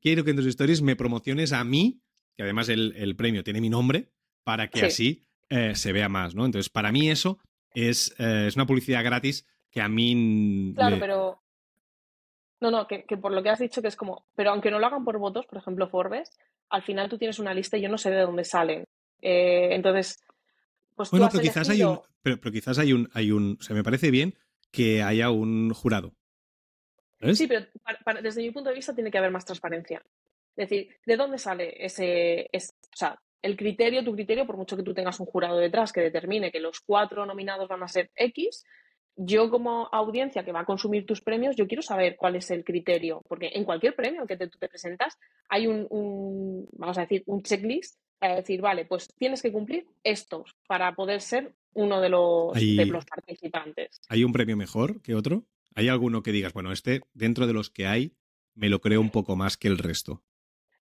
quiero que en tus stories me promociones a mí, que además el, premio tiene mi nombre, para que así eh, se vea más, ¿no? Entonces, para mí eso es, eh, es una publicidad gratis que a mí... Claro, pero no, no, que, por lo que has dicho que es como, pero aunque no lo hagan por votos, por ejemplo Forbes, al final tú tienes una lista y yo no sé de dónde salen. Eh, entonces, pues bueno, pero quizás hay un, pero, quizás hay un, hay un, o sea, me parece bien que haya un jurado. Sí, pero desde mi punto de vista tiene que haber más transparencia. Es decir, ¿de dónde sale ese, o sea, el criterio, tu criterio, por mucho que tú tengas un jurado detrás que determine que los cuatro nominados van a ser X, yo como audiencia que va a consumir tus premios, yo quiero saber cuál es el criterio, porque en cualquier premio que tú te presentas hay un, vamos a decir, un checklist para decir, vale, pues tienes que cumplir estos para poder ser uno de los, de los participantes. ¿Hay un premio mejor que otro? ¿Hay alguno que digas, bueno, este dentro de los que hay me lo creo un poco más que el resto?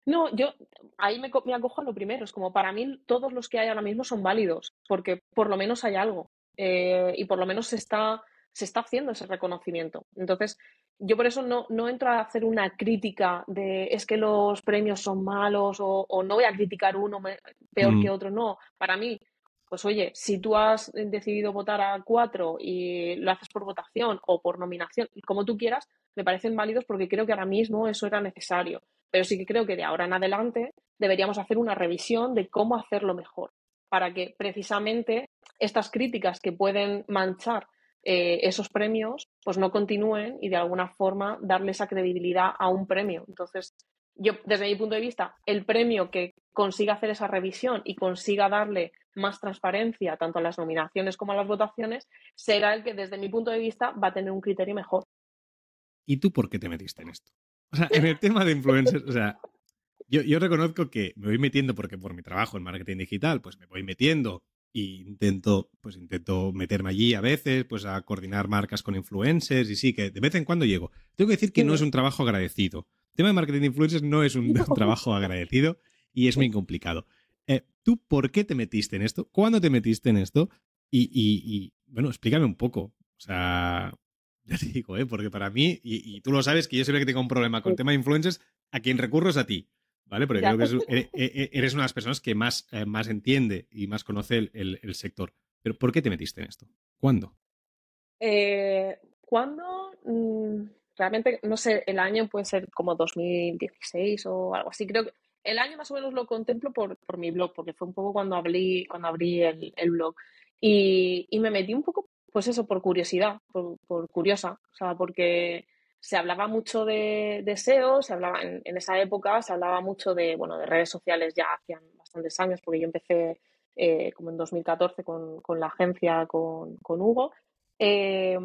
No, yo ahí me, me acojo a lo primero. Es como para mí todos los que hay ahora mismo son válidos, porque por lo menos hay algo. Eh, y por lo menos se está, se está haciendo ese reconocimiento. Entonces, yo por eso no, no, entro a hacer una crítica de es que los premios son malos o, no voy a criticar uno peor que mm. otro. No, para mí, pues oye, si tú has decidido votar a cuatro y lo haces por votación o por nominación, como tú quieras, me parecen válidos porque creo que ahora mismo eso era necesario. Pero sí que creo que de ahora en adelante deberíamos hacer una revisión de cómo hacerlo mejor para que precisamente estas críticas que pueden manchar eh, esos premios, pues no continúen y de alguna forma darle esa credibilidad a un premio. Entonces, yo, desde mi punto de vista, el premio que consiga hacer esa revisión y consiga darle más transparencia tanto a las nominaciones como a las votaciones, será el que desde mi punto de vista va a tener un criterio mejor. ¿Y tú por qué te metiste en esto? O sea, en el tema de influencers, o sea, yo, yo reconozco que me voy metiendo porque por mi trabajo en marketing digital, pues me voy metiendo y intento, pues intento meterme allí a veces, pues a coordinar marcas con influencers y sí, que de vez en cuando llego. Tengo que decir que no es un trabajo agradecido. El tema de marketing de influencers no es un, trabajo agradecido y es muy complicado. Eh, ¿Tú por qué te metiste en esto? ¿Cuándo te metiste en esto? Y, bueno, explícame un poco. O sea, ya te digo, ¿eh? porque para mí, y, tú lo sabes que yo siempre que tengo un problema con el tema de influencers, a quien recurro es a ti. ¿Vale? Porque creo que e, e, e, eres una de las personas que más, eh, más entiende y más conoce el, sector. Pero ¿por qué te metiste en esto? ¿Cuándo? Eh, ¿Cuándo? Mm, realmente, no sé, el año puede ser como 2016 o algo así. Creo que el año más o menos lo contemplo por, por mi blog, porque fue un poco cuando abrí, cuando abrí el, el blog. Y, y, me metí un poco, pues eso, por curiosidad, por, por curiosa. O sea, porque se hablaba mucho de, SEO, se hablaba en, esa época, se hablaba mucho de, bueno, de redes sociales ya hacían bastantes años, porque yo empecé eh, como en 2014 con, la agencia con, Hugo. Eh,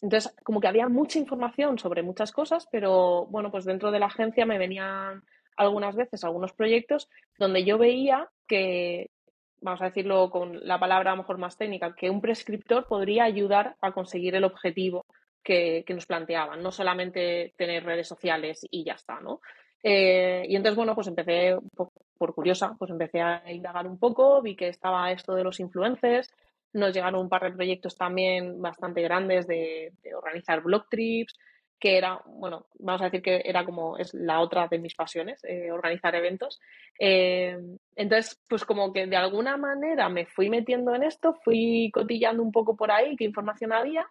entonces, como que había mucha información sobre muchas cosas, pero bueno, pues dentro de la agencia me venían algunas veces algunos proyectos donde yo veía que, vamos a decirlo con la palabra a lo mejor más técnica, que un prescriptor podría ayudar a conseguir el objetivo que, nos planteaban, no solamente tener redes sociales y ya está, ¿no? Eh, y entonces, bueno, pues empecé, por, curiosa, pues empecé a indagar un poco, vi que estaba esto de los influencers, nos llegaron un par de proyectos también bastante grandes de, organizar blog trips, que era, bueno, vamos a decir que era como, es la otra de mis pasiones, eh, organizar eventos. Eh, entonces, pues como que de alguna manera me fui metiendo en esto, fui cotillando un poco por ahí qué información había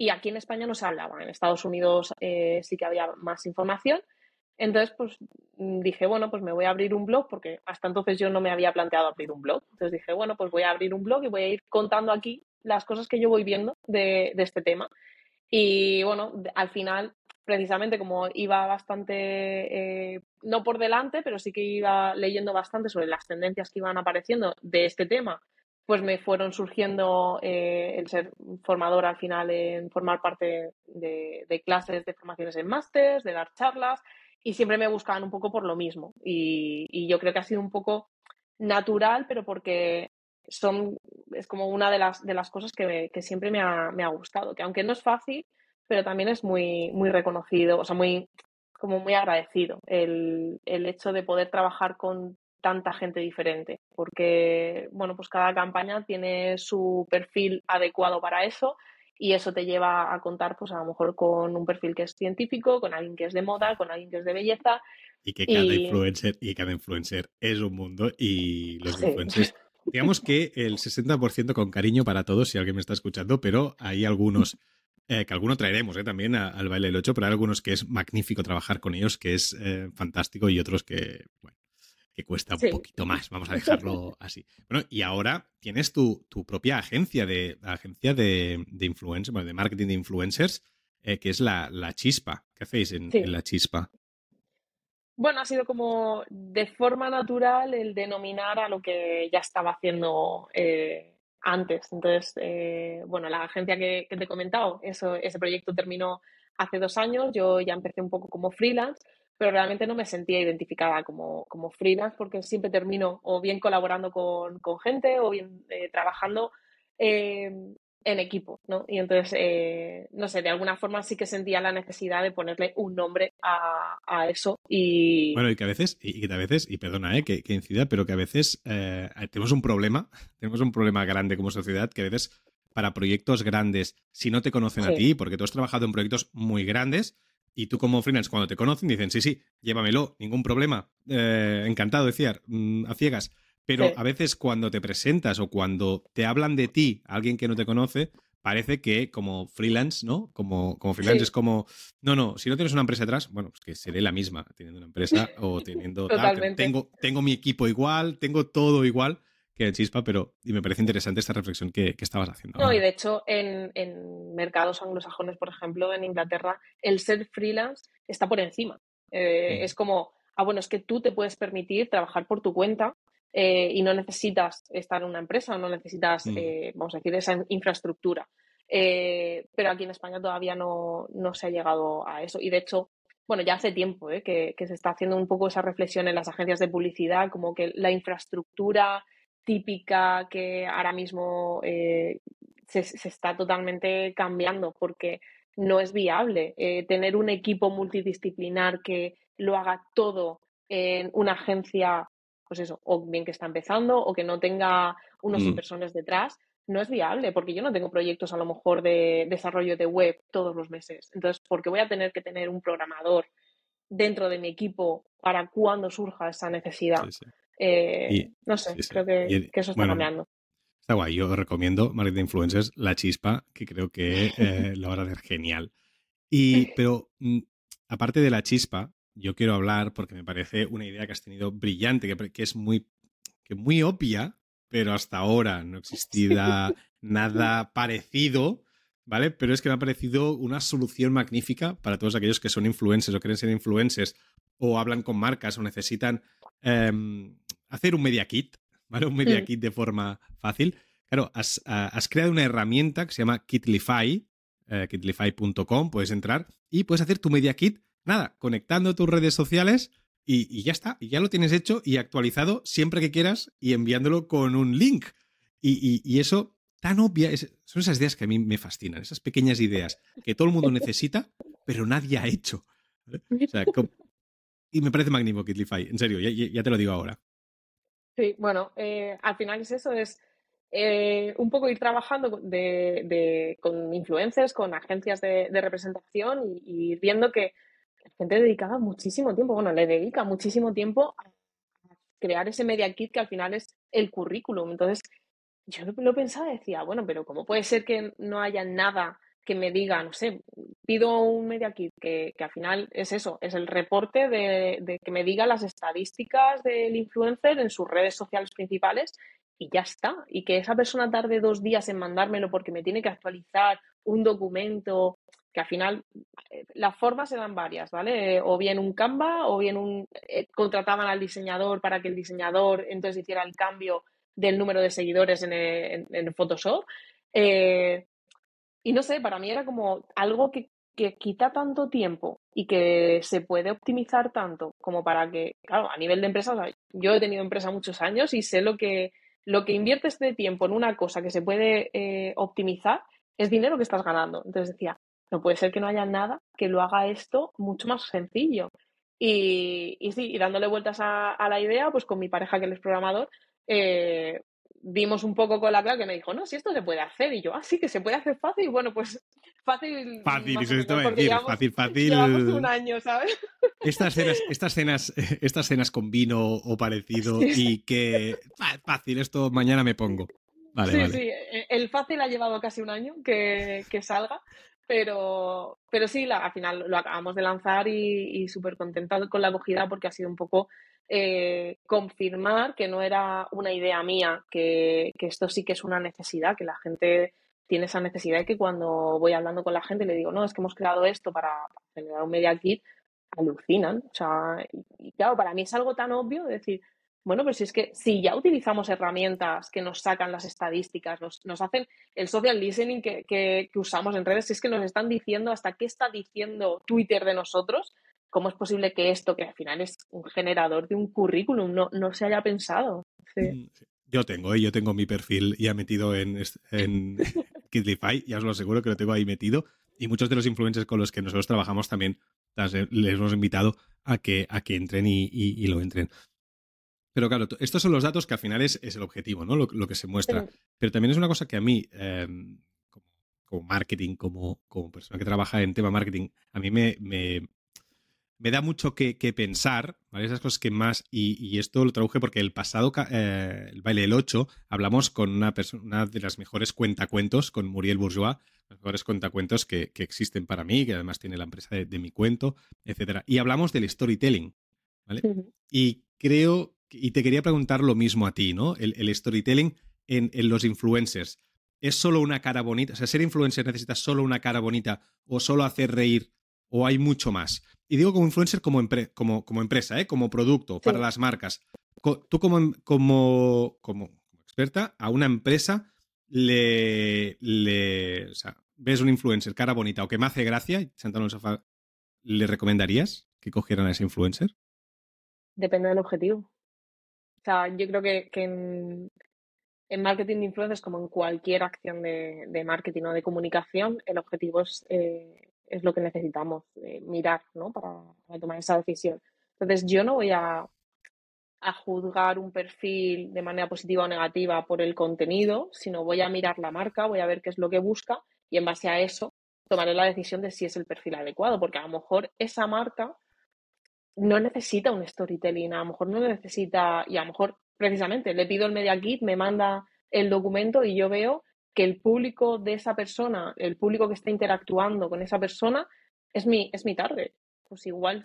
y aquí en España no se hablaba. En Estados Unidos eh, sí que había más información. Entonces, pues mm, dije, bueno, pues me voy a abrir un blog, porque hasta entonces yo no me había planteado abrir un blog. Entonces dije, bueno, pues voy a abrir un blog y voy a ir contando aquí las cosas que yo voy viendo de, este tema. Y bueno, al final, precisamente como iba bastante, eh, no por delante, pero sí que iba leyendo bastante sobre las tendencias que iban apareciendo de este tema pues me fueron surgiendo eh, el ser formador al final en formar parte de, clases de formaciones en másters, de dar charlas y siempre me buscaban un poco por lo mismo. Y, yo creo que ha sido un poco natural, pero porque son, es como una de las, de las cosas que, siempre me ha, me ha, gustado, que aunque no es fácil, pero también es muy, muy reconocido, o sea, muy, como muy agradecido el, el hecho de poder trabajar con tanta gente diferente, porque bueno, pues cada campaña tiene su perfil adecuado para eso y eso te lleva a contar pues a lo mejor con un perfil que es científico, con alguien que es de moda, con alguien que es de belleza. Y que cada influencer y cada influencer es un mundo y los influencers digamos que el 60% con cariño para todos si alguien me está escuchando, pero hay algunos eh, que alguno traeremos eh, también al baile del 8, pero hay algunos que es magnífico trabajar con ellos, que es eh, fantástico y otros que, bueno, que cuesta un poquito más, vamos a dejarlo así. Bueno, y ahora tienes tu, propia agencia de agencia de, de influencers, bueno, de marketing de influencers, eh, que es la, Chispa. ¿Qué hacéis en, la Chispa? Bueno, ha sido como de forma natural el denominar a lo que ya estaba haciendo eh, antes. Entonces, eh, bueno, la agencia que, que, te he comentado, eso, ese proyecto terminó hace dos años, yo ya empecé un poco como freelance pero realmente no me sentía identificada como, como freelance porque siempre termino o bien colaborando con, con gente o bien eh, trabajando eh, en equipo, ¿no? Y entonces, eh, no sé, de alguna forma sí que sentía la necesidad de ponerle un nombre a, a eso y... Bueno, y que a veces, y que a veces, y perdona eh, que, que incida, pero que a veces tenemos un problema, tenemos un problema grande como sociedad que a veces para proyectos grandes, si no te conocen a ti, porque tú has trabajado en proyectos muy grandes, y tú como freelance, cuando te conocen, dicen, sí, sí, llévamelo, ningún problema, eh, encantado, decía, mm, a ciegas. Pero a veces cuando te presentas o cuando te hablan de ti alguien que no te conoce, parece que como freelance, ¿no? Como, como freelance es como, no, no, si no tienes una empresa detrás, bueno, pues que seré la misma teniendo una empresa o teniendo... tengo, tengo mi equipo igual, tengo todo igual, que Chispa, pero y me parece interesante esta reflexión que, estabas haciendo. No, y de hecho en, en, mercados anglosajones, por ejemplo, en Inglaterra, el ser freelance está por encima. Eh, es como, ah, bueno, es que tú te puedes permitir trabajar por tu cuenta eh, y no necesitas estar en una empresa, no necesitas, mm. eh, vamos a decir, esa infraestructura. pero aquí en España todavía no, no, se ha llegado a eso. Y de hecho, bueno, ya hace tiempo que, que, se está haciendo un poco esa reflexión en las agencias de publicidad, como que la infraestructura típica que ahora mismo se, se, está totalmente cambiando porque no es viable tener un equipo multidisciplinar que lo haga todo en una agencia, pues eso, o bien que está empezando o que no tenga unos mm. inversores detrás, no es viable porque yo no tengo proyectos a lo mejor de desarrollo de web todos los meses. Entonces, porque voy a tener que tener un programador dentro de mi equipo para cuando surja esa necesidad. Eh, no sé, creo que, eso está cambiando. Está guay, yo recomiendo Marketing Influencers, La Chispa, que creo que eh, lo va a hacer genial. Y, pero mm, aparte de La Chispa, yo quiero hablar porque me parece una idea que has tenido brillante, que, es muy, que muy obvia, pero hasta ahora no existía nada parecido, ¿vale? Pero es que me ha parecido una solución magnífica para todos aquellos que son influencers o quieren ser influencers o hablan con marcas o necesitan em, hacer un media kit, ¿vale? Un media mm. kit de forma fácil. Claro, has, creado una herramienta que se llama Kitlify, eh, kitlify.com, puedes entrar y puedes hacer tu media kit nada, conectando tus redes sociales y, ya está, y ya lo tienes hecho y actualizado siempre que quieras y enviándolo con un link. Y, eso tan obvia, son esas ideas que a mí me fascinan, esas pequeñas ideas que todo el mundo necesita, pero nadie ha hecho. Y me parece magnífico Kitlify, en serio, ya, te lo digo ahora. Sí, bueno, eh, al final es eso, es eh, un poco ir trabajando con influencers, con agencias de, representación y, ir viendo que la gente dedicaba muchísimo tiempo, bueno, le dedica muchísimo tiempo a crear ese media kit que al final es el currículum. Entonces, yo lo, pensaba y decía, bueno, pero ¿cómo puede ser que no haya nada que me diga, no sé, pido un media kit que, al final es eso, es el reporte de, de, que me diga las estadísticas del influencer en sus redes sociales principales y ya está. Y que esa persona tarde dos días en mandármelo porque me tiene que actualizar un documento que al final eh, las formas eran varias, ¿vale? O bien un Canva o bien un eh, contrataban al diseñador para que el diseñador entonces hiciera el cambio del número de seguidores en, el, Photoshop. Eh, y no sé, para mí era como algo que, que, quita tanto tiempo y que se puede optimizar tanto como para que, claro, a nivel de empresa, yo he tenido empresa muchos años y sé lo que, lo que inviertes de tiempo en una cosa que se puede optimizar es dinero que estás ganando. Entonces decía, no puede ser que no haya nada que lo haga esto mucho más sencillo. Y, y sí, y dándole vueltas a, la idea, pues con mi pareja que él es programador, eh, dimos un poco con la clave que me dijo, no, si esto se puede hacer. Y yo, ah, sí, que se puede hacer fácil. Bueno, pues fácil. Fácil, eso esto decir, fácil, fácil. Llevamos un año, ¿sabes? Estas cenas, estas cenas, estas cenas con vino o parecido y que fácil, esto mañana me pongo. Vale, sí, sí, el fácil ha llevado casi un año que, que salga, pero, pero sí, al final lo acabamos de lanzar y, súper contenta con la acogida porque ha sido un poco eh, confirmar que no era una idea mía, que, esto sí que es una necesidad, que la gente tiene esa necesidad y que cuando voy hablando con la gente le digo, no, es que hemos creado esto para, generar un media kit, alucinan. O sea, y, claro, para mí es algo tan obvio decir, bueno, pues si es que si ya utilizamos herramientas que nos sacan las estadísticas, nos, hacen el social listening que, usamos en redes, si es que nos están diciendo hasta qué está diciendo Twitter de nosotros, ¿cómo es posible que esto, que al final es un generador de un currículum, no, no se haya pensado? Mm, yo tengo, ¿eh? yo tengo mi perfil ya metido en, en Kidlify, ya os lo aseguro que lo tengo ahí metido. Y muchos de los influencers con los que nosotros trabajamos también les hemos invitado a que, a que entren y lo entren. Pero claro, estos son los datos que al final es, el objetivo, ¿no? Lo, que se muestra. Pero también es una cosa que a mí, em, como, marketing, como, como persona que trabaja en tema marketing, a mí me, me, da mucho que, pensar, ¿vale? Esas cosas que más, y, esto lo traduje porque el pasado, eh, el baile del 8, hablamos con una, persona, de las mejores cuentacuentos, con Muriel Bourgeois, los mejores cuentacuentos que, que existen para mí, que además tiene la empresa de, mi cuento, etcétera. Y hablamos del storytelling, ¿vale? Y creo y te quería preguntar lo mismo a ti, ¿no? El, storytelling en, los influencers. ¿Es solo una cara bonita? O sea, ser influencer necesita solo una cara bonita o solo hacer reír o hay mucho más? Y digo como influencer como, como, como empresa, ¿eh? como producto para las marcas. Tú como, como, como experta, a una empresa le, le o sea, ves un influencer cara bonita o que me hace gracia, sentado en el sofá, ¿le recomendarías que cogieran a ese influencer? Depende del objetivo. O sea, yo creo que, en, marketing de influencers, como en cualquier acción de, marketing o de comunicación, el objetivo es, eh, es lo que necesitamos eh, mirar ¿no? para, tomar esa decisión. Entonces, yo no voy a, a juzgar un perfil de manera positiva o negativa por el contenido, sino voy a mirar la marca, voy a ver qué es lo que busca y en base a eso tomaré la decisión de si es el perfil adecuado, porque a lo mejor esa marca no necesita un storytelling, a lo mejor no necesita, y a lo mejor precisamente le pido el Media Kit, me manda el documento y yo veo que el público de esa persona, el público que está interactuando con esa persona, es mi, es mi target. Pues igual,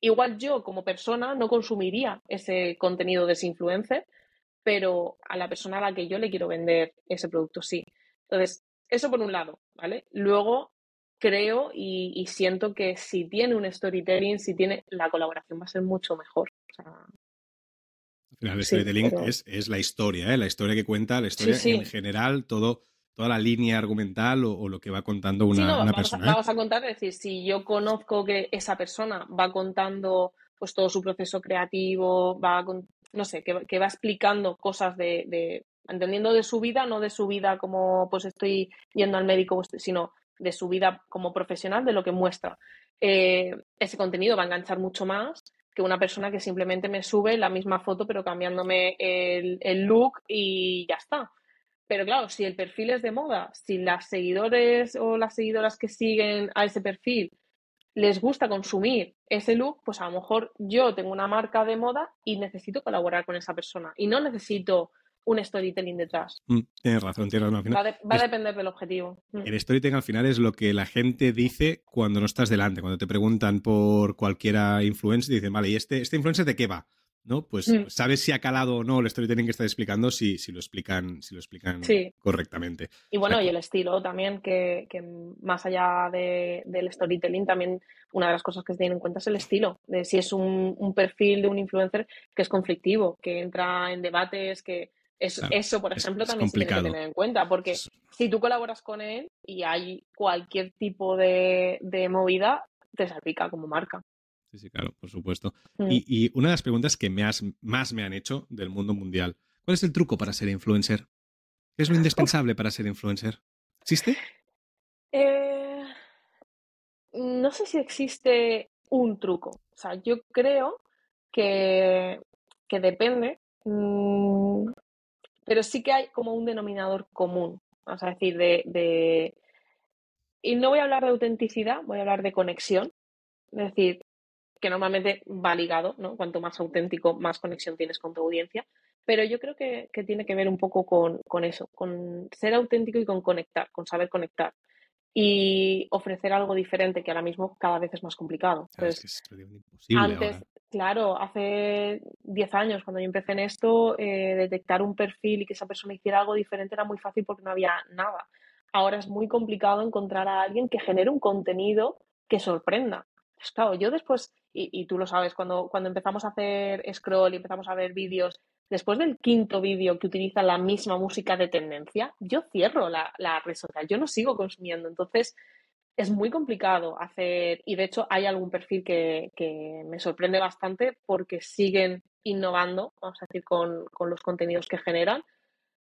igual yo como persona no consumiría ese contenido de ese influencer, pero a la persona a la que yo le quiero vender ese producto sí. Entonces, eso por un lado, ¿vale? Luego, creo y, siento que si tiene un storytelling, si tiene, la colaboración va a ser mucho mejor. Al final, el storytelling es, la historia, ¿eh? la historia que cuenta, la historia en general, todo, toda la línea argumental o, lo que va contando una, persona. ¿eh? vamos a contar, es decir, si yo conozco que esa persona va contando pues todo su proceso creativo, va no sé, que, va explicando cosas de, entendiendo de su vida, no de su vida como pues estoy yendo al médico, sino de su vida como profesional, de lo que muestra. Eh, ese contenido va a enganchar mucho más que una persona que simplemente me sube la misma foto pero cambiándome el, look y ya está. Pero claro, si el perfil es de moda, si las seguidores o las seguidoras que siguen a ese perfil les gusta consumir ese look, pues a lo mejor yo tengo una marca de moda y necesito colaborar con esa persona. Y no necesito un storytelling detrás. Mm, tienes razón, tienes razón. va, a depender del objetivo. Mm. El storytelling al final es lo que la gente dice cuando no estás delante, cuando te preguntan por cualquiera influencer, dicen, vale, ¿y este, este influencer de qué va? ¿no? Pues mm. sabes si ha calado o no el storytelling que está explicando, si, si lo explican, si lo explican correctamente. Y bueno, y el estilo también, que, más allá del storytelling, también una de las cosas que se tiene en cuenta es el estilo, de si es un, un perfil de un influencer que es conflictivo, que entra en debates, que eso, por ejemplo, también se tiene que tener en cuenta, porque si tú colaboras con él y hay cualquier tipo de, movida, te salpica como marca. Sí, sí, claro, por supuesto. Mm. Y, una de las preguntas que me más me han hecho del mundo mundial, ¿cuál es el truco para ser influencer? ¿Qué es lo indispensable para ser influencer? ¿Existe? Eh, no sé si existe un truco. O sea, yo creo que, que depende. Mm, pero sí que hay como un denominador común, vamos a decir, de, Y no voy a hablar de autenticidad, voy a hablar de conexión, es decir, que normalmente va ligado, ¿no? Cuanto más auténtico, más conexión tienes con tu audiencia, pero yo creo que, tiene que ver un poco con, con, eso, con ser auténtico y con conectar, con saber conectar y ofrecer algo diferente que ahora mismo cada vez es más complicado. Entonces, antes, claro, hace 10 años cuando yo empecé en esto, eh, detectar un perfil y que esa persona hiciera algo diferente era muy fácil porque no había nada. Ahora es muy complicado encontrar a alguien que genere un contenido que sorprenda. Pues claro, yo después, y, y, tú lo sabes, cuando, cuando empezamos a hacer scroll y empezamos a ver vídeos después del quinto vídeo que utiliza la misma música de tendencia, yo cierro la, la red social, yo no sigo consumiendo. Entonces, es muy complicado hacer, y de hecho hay algún perfil que, me sorprende bastante porque siguen innovando, vamos a decir, con, los contenidos que generan,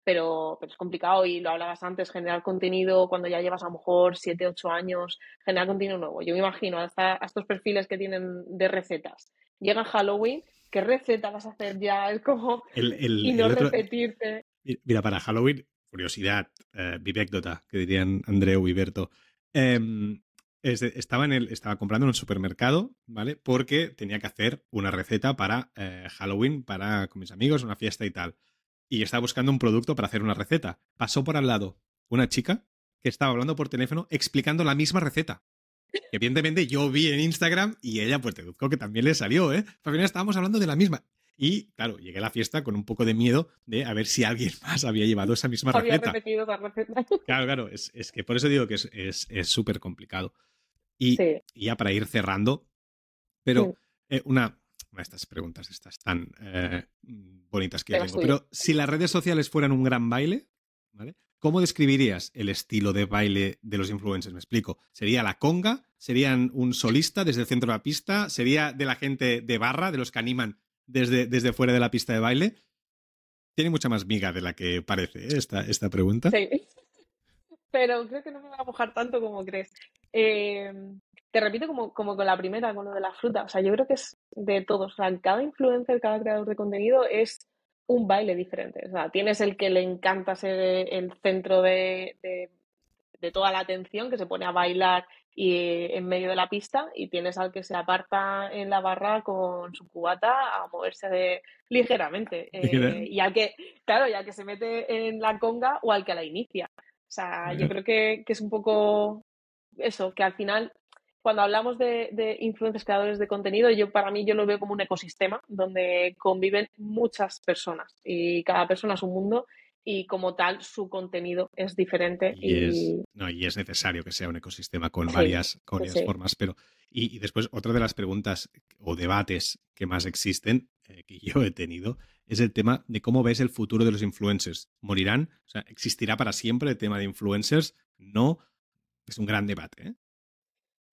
pero, pero, es complicado y lo hablabas antes, generar contenido cuando ya llevas a lo mejor 7, 8 años, generar contenido nuevo. Yo me imagino hasta a estos perfiles que tienen de recetas. Llega Halloween ¿qué receta vas a hacer ya? Es como y no repetirte. Mira, para Halloween, curiosidad, eh, que dirían Andreu y Berto. Em, estaba, en el, estaba comprando en un supermercado, ¿vale? Porque tenía que hacer una receta para eh, Halloween, para con mis amigos, una fiesta y tal. Y estaba buscando un producto para hacer una receta. Pasó por al lado una chica que estaba hablando por teléfono explicando la misma receta evidentemente yo vi en Instagram y ella, pues deduzco que también le salió, ¿eh? Al final estábamos hablando de la misma. Y claro, llegué a la fiesta con un poco de miedo de a ver si alguien más había llevado esa misma Había receta. repetido receta. Claro, claro, es, es que por eso digo que es es- es súper complicado. Y, Sí. y ya para ir cerrando, pero eh, una, una de estas preguntas, estas tan eh, bonitas que yo tengo, pero si las redes sociales fueran un gran baile, ¿vale? ¿Cómo describirías el estilo de baile de los influencers? Me explico. ¿Sería la conga? ¿Serían un solista desde el centro de la pista? ¿Sería de la gente de barra, de los que animan desde, desde fuera de la pista de baile? Tiene mucha más miga de la que parece ¿eh? esta, esta pregunta. Sí. Pero creo que no me va a mojar tanto como crees. Eh, te repito como, como con la primera, con lo de la fruta. O sea, yo creo que es de todos. O sea, cada influencer, cada creador de contenido es un baile diferente. O sea, tienes el que le encanta ser el centro de, de, de toda la atención, que se pone a bailar y en medio de la pista, y tienes al que se aparta en la barra con su cubata a moverse de- ligeramente. Eh, y al que, claro, y al que se mete en la conga o al que la inicia. O sea, yo creo que, que es un poco eso, que al final, cuando hablamos de, de influencers creadores de contenido, yo para mí yo lo veo como un ecosistema donde conviven muchas personas y cada persona es un mundo y como tal su contenido es diferente Y y, es, no, y es necesario que sea un ecosistema con Sí, varias, con sí, varias sí. formas. Pero, y, y después, otra de las preguntas o debates que más existen, eh, que yo he tenido, es el tema de cómo ves el futuro de los influencers. ¿Morirán? O sea, ¿existirá para siempre el tema de influencers? No. Es un gran debate. ¿eh?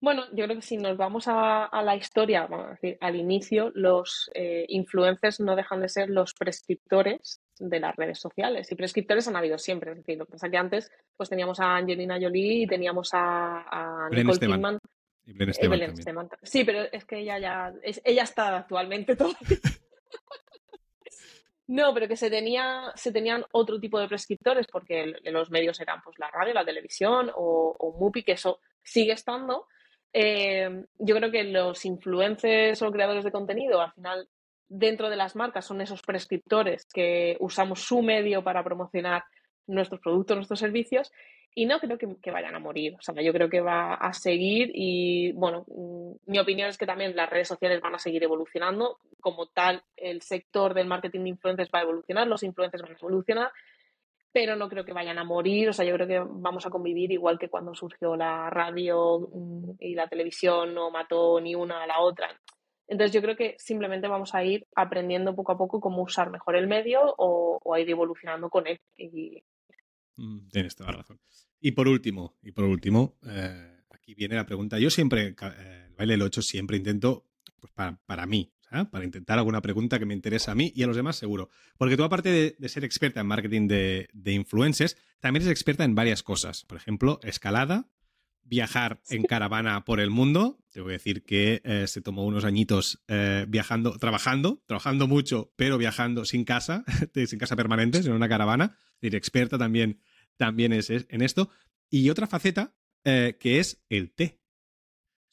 Bueno, yo creo que si nos vamos a, a la historia, vamos a decir, al inicio, los eh, influencers no dejan de ser los prescriptores de las redes sociales. Y prescriptores han habido siempre. Es decir, lo que pasa que antes pues teníamos a Angelina Jolie y teníamos a, a Nicole. Kidman. Y Belén Esteban Belén. Esteban. Sí, pero es que ella ya, es- ella está actualmente todavía. No, pero que se tenía, se tenían otro tipo de prescriptores porque el- los medios eran pues la radio, la televisión o, o Mupi, que eso sigue estando. Eh, yo creo que los influencers o creadores de contenido, al final, dentro de las marcas, son esos prescriptores que usamos su medio para promocionar nuestros productos, nuestros servicios, y no creo que, que vayan a morir. O sea, yo creo que va a seguir y, bueno, mm, mi opinión es que también las redes sociales van a seguir evolucionando. Como tal, el sector del marketing de influencers va a evolucionar, los influencers van a evolucionar, pero no creo que vayan a morir. O sea, yo creo que vamos a convivir igual que cuando surgió la radio mm, y la televisión no mató ni una a la otra. Entonces yo creo que simplemente vamos a ir aprendiendo poco a poco cómo usar mejor el medio o, a ir evolucionando con él. Mm, Tienes toda la razón. Y por último, y por último, eh, aquí viene la pregunta. Yo siempre, eh, el baile del 8, siempre intento, pues para, para mí, ¿sabes? para intentar alguna pregunta que me interesa a mí y a los demás seguro. Porque tú, aparte de, de ser experta en marketing de, de influencers, también eres experta en varias cosas. Por ejemplo, escalada, viajar en caravana por el mundo. Te voy a decir que eh, se tomó unos añitos eh, viajando, trabajando, trabajando mucho, pero viajando sin casa, sin casa permanente, en una caravana. Es decir, experta también, también es, es en esto. Y otra faceta eh, que es el té.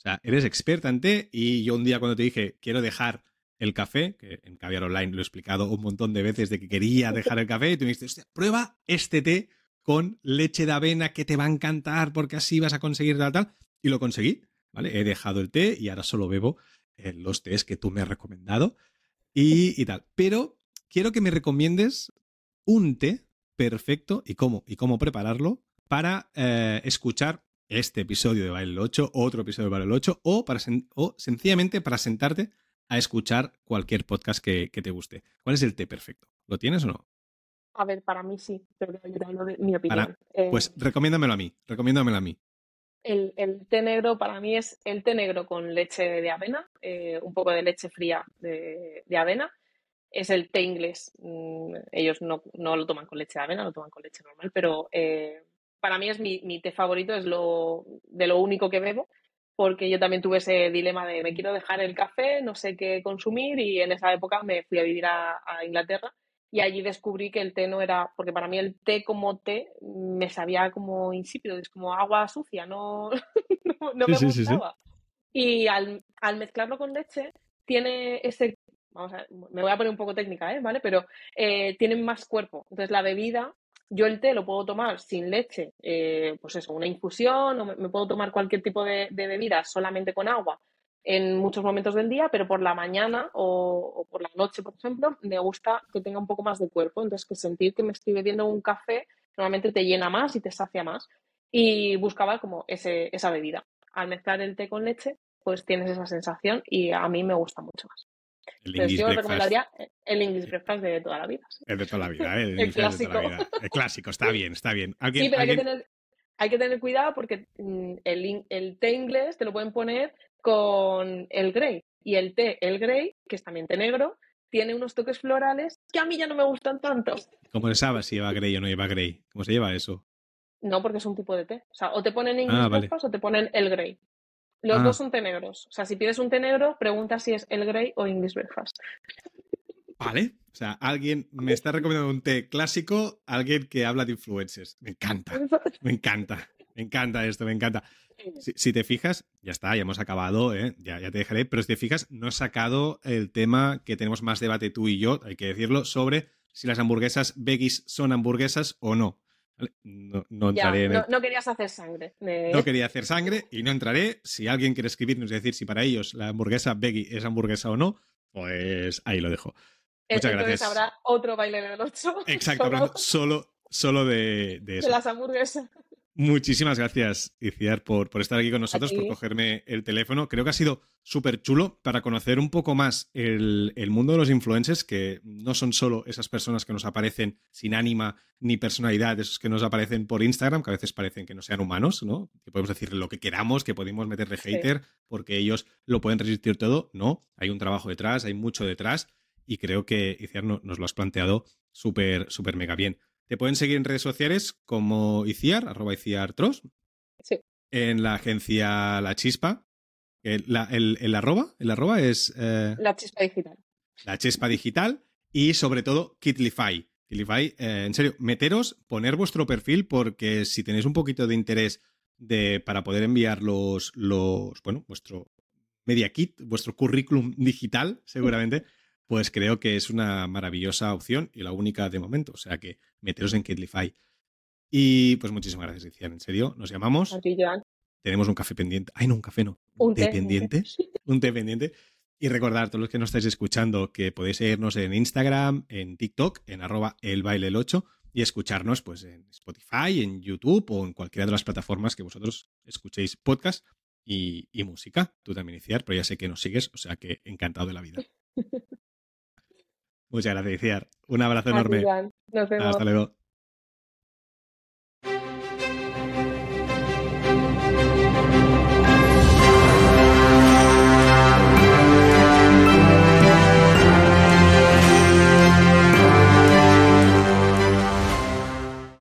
Sea, eres experta en té y yo un día cuando te dije quiero dejar el café, que en Caviar Online lo he explicado un montón de veces de que quería dejar el café y tú me dijiste, "Hostia, prueba este té con leche de avena que te va a encantar porque así vas a conseguir tal, tal. Y lo conseguí, ¿vale? He dejado el té y ahora solo bebo eh, los tés que tú me has recomendado y, y tal. Pero quiero que me recomiendes un té perfecto y cómo, y cómo prepararlo para eh, escuchar este episodio de Baile el 8, otro episodio de Baile el 8, o, para sen- o sencillamente para sentarte a escuchar cualquier podcast que, que te guste. ¿Cuál es el té perfecto? ¿Lo tienes o no? a ver, para mí sí, pero yo te hablo de mi opinión. Para- Eh, Pues recomiéndamelo a mí, recomiéndamelo a mí. El, el té negro para mí es el té negro con leche de avena, eh, un poco de leche fría de, de avena. Es el té inglés. Mm, ellos no, no lo toman con leche de avena, lo toman con leche normal, pero eh, para mí es mi, mi té favorito, es lo, de lo único que bebo, porque yo también tuve ese dilema de me quiero dejar el café, no sé qué consumir, y en esa época me fui a vivir a, a Inglaterra y allí descubrí que el té no era, porque para mí el té como té me sabía como insípido, es como agua sucia, no, no, no Sí, me sí, sí, sí. gustaba. Y al, al mezclarlo con leche, tiene ese, vamos a me voy a poner un poco técnica, ¿eh? ¿vale? Pero eh, tiene más cuerpo. Entonces la bebida, yo el té lo puedo tomar sin leche, eh, pues eso, una infusión, o me, puedo tomar cualquier tipo de, bebida solamente con agua, en muchos momentos del día, pero por la mañana o, por la noche, por ejemplo, me gusta que tenga un poco más de cuerpo. Entonces, que sentir que me estoy bebiendo un café normalmente te llena más y te sacia más. Y buscaba como ese, esa bebida. Al mezclar el té con leche, pues tienes esa sensación y a mí me gusta mucho más. El yo recomendaría el English breakfast de toda la vida. Es de toda la vida, ¿eh? El, clásico. El clásico, está bien, está bien. sí, pero hay, que tener, hay que tener cuidado porque mm, el, el té inglés te lo pueden poner con el grey. Y el té, el grey, que es también té negro, tiene unos toques florales que a mí ya no me gustan tanto. ¿Cómo se sabe si lleva grey o no lleva grey? ¿Cómo se lleva eso? No, porque es un tipo de té. O sea, o te ponen English ah, breakfast o te ponen el grey. Los ah. dos son té negros. O sea, si pides un té negro, pregunta si es el grey o English breakfast. Vale. O sea, alguien me está recomendando un té clásico, alguien que habla de influencers. Me encanta. Me encanta. Me encanta esto, me encanta. Si, te fijas, ya está, ya hemos acabado, ¿eh? ya, ya te dejaré, pero si te fijas, no he sacado el tema que tenemos más debate tú y yo, hay que decirlo, sobre si las hamburguesas veggies son hamburguesas o no. No, no, entraré no, querías hacer sangre. No quería hacer sangre y no entraré. Si alguien quiere escribirnos y decir si para ellos la hamburguesa veggie es hamburguesa o no, pues ahí lo dejo. Muchas Entonces gracias. habrá otro baile del 8. Exacto, solo, solo, de, de, eso. De las hamburguesas. Muchísimas gracias, Iciar, por, por estar aquí con nosotros, por cogerme el teléfono. Creo que ha sido súper chulo para conocer un poco más el, mundo de los influencers, que no son solo esas personas que nos aparecen sin ánima ni personalidad, esos que nos aparecen por Instagram, que a veces parecen que no sean humanos, ¿no? Que podemos decir lo que queramos, que podemos meterle hater porque ellos lo pueden resistir todo. No, hay un trabajo detrás, hay mucho detrás y creo que Iciar nos lo has planteado súper, súper mega bien. Te pueden seguir en redes sociales como Iciar, arroba Iciartros. Sí. En la agencia La Chispa. El, el, arroba, el arroba es... Eh, la Chispa Digital. La Chispa Digital. Y sobre todo, Kitlify. Kitlify, eh, en serio, meteros, poner vuestro perfil porque si tenéis un poquito de interés de, para poder enviar los, los, bueno, vuestro media kit, vuestro currículum digital, seguramente, pues creo que es una maravillosa opción y la única de momento. O sea que meteros en Kitlify. Y pues muchísimas gracias, Iciar. En serio, nos llamamos. Tenemos un café pendiente. Ay, no, un café no. Un, té, pendiente. Un té. pendiente. Y recordar, todos los que nos estáis escuchando, que podéis seguirnos en Instagram, en TikTok, en arroba el baile el 8 y escucharnos pues en Spotify, en YouTube o en cualquiera de las plataformas que vosotros escuchéis podcast y, y música. Tú también, Iciar, pero ya sé que nos sigues, o sea que encantado de la vida. Muchas gracias, Iciar. Un abrazo enorme. Hasta luego.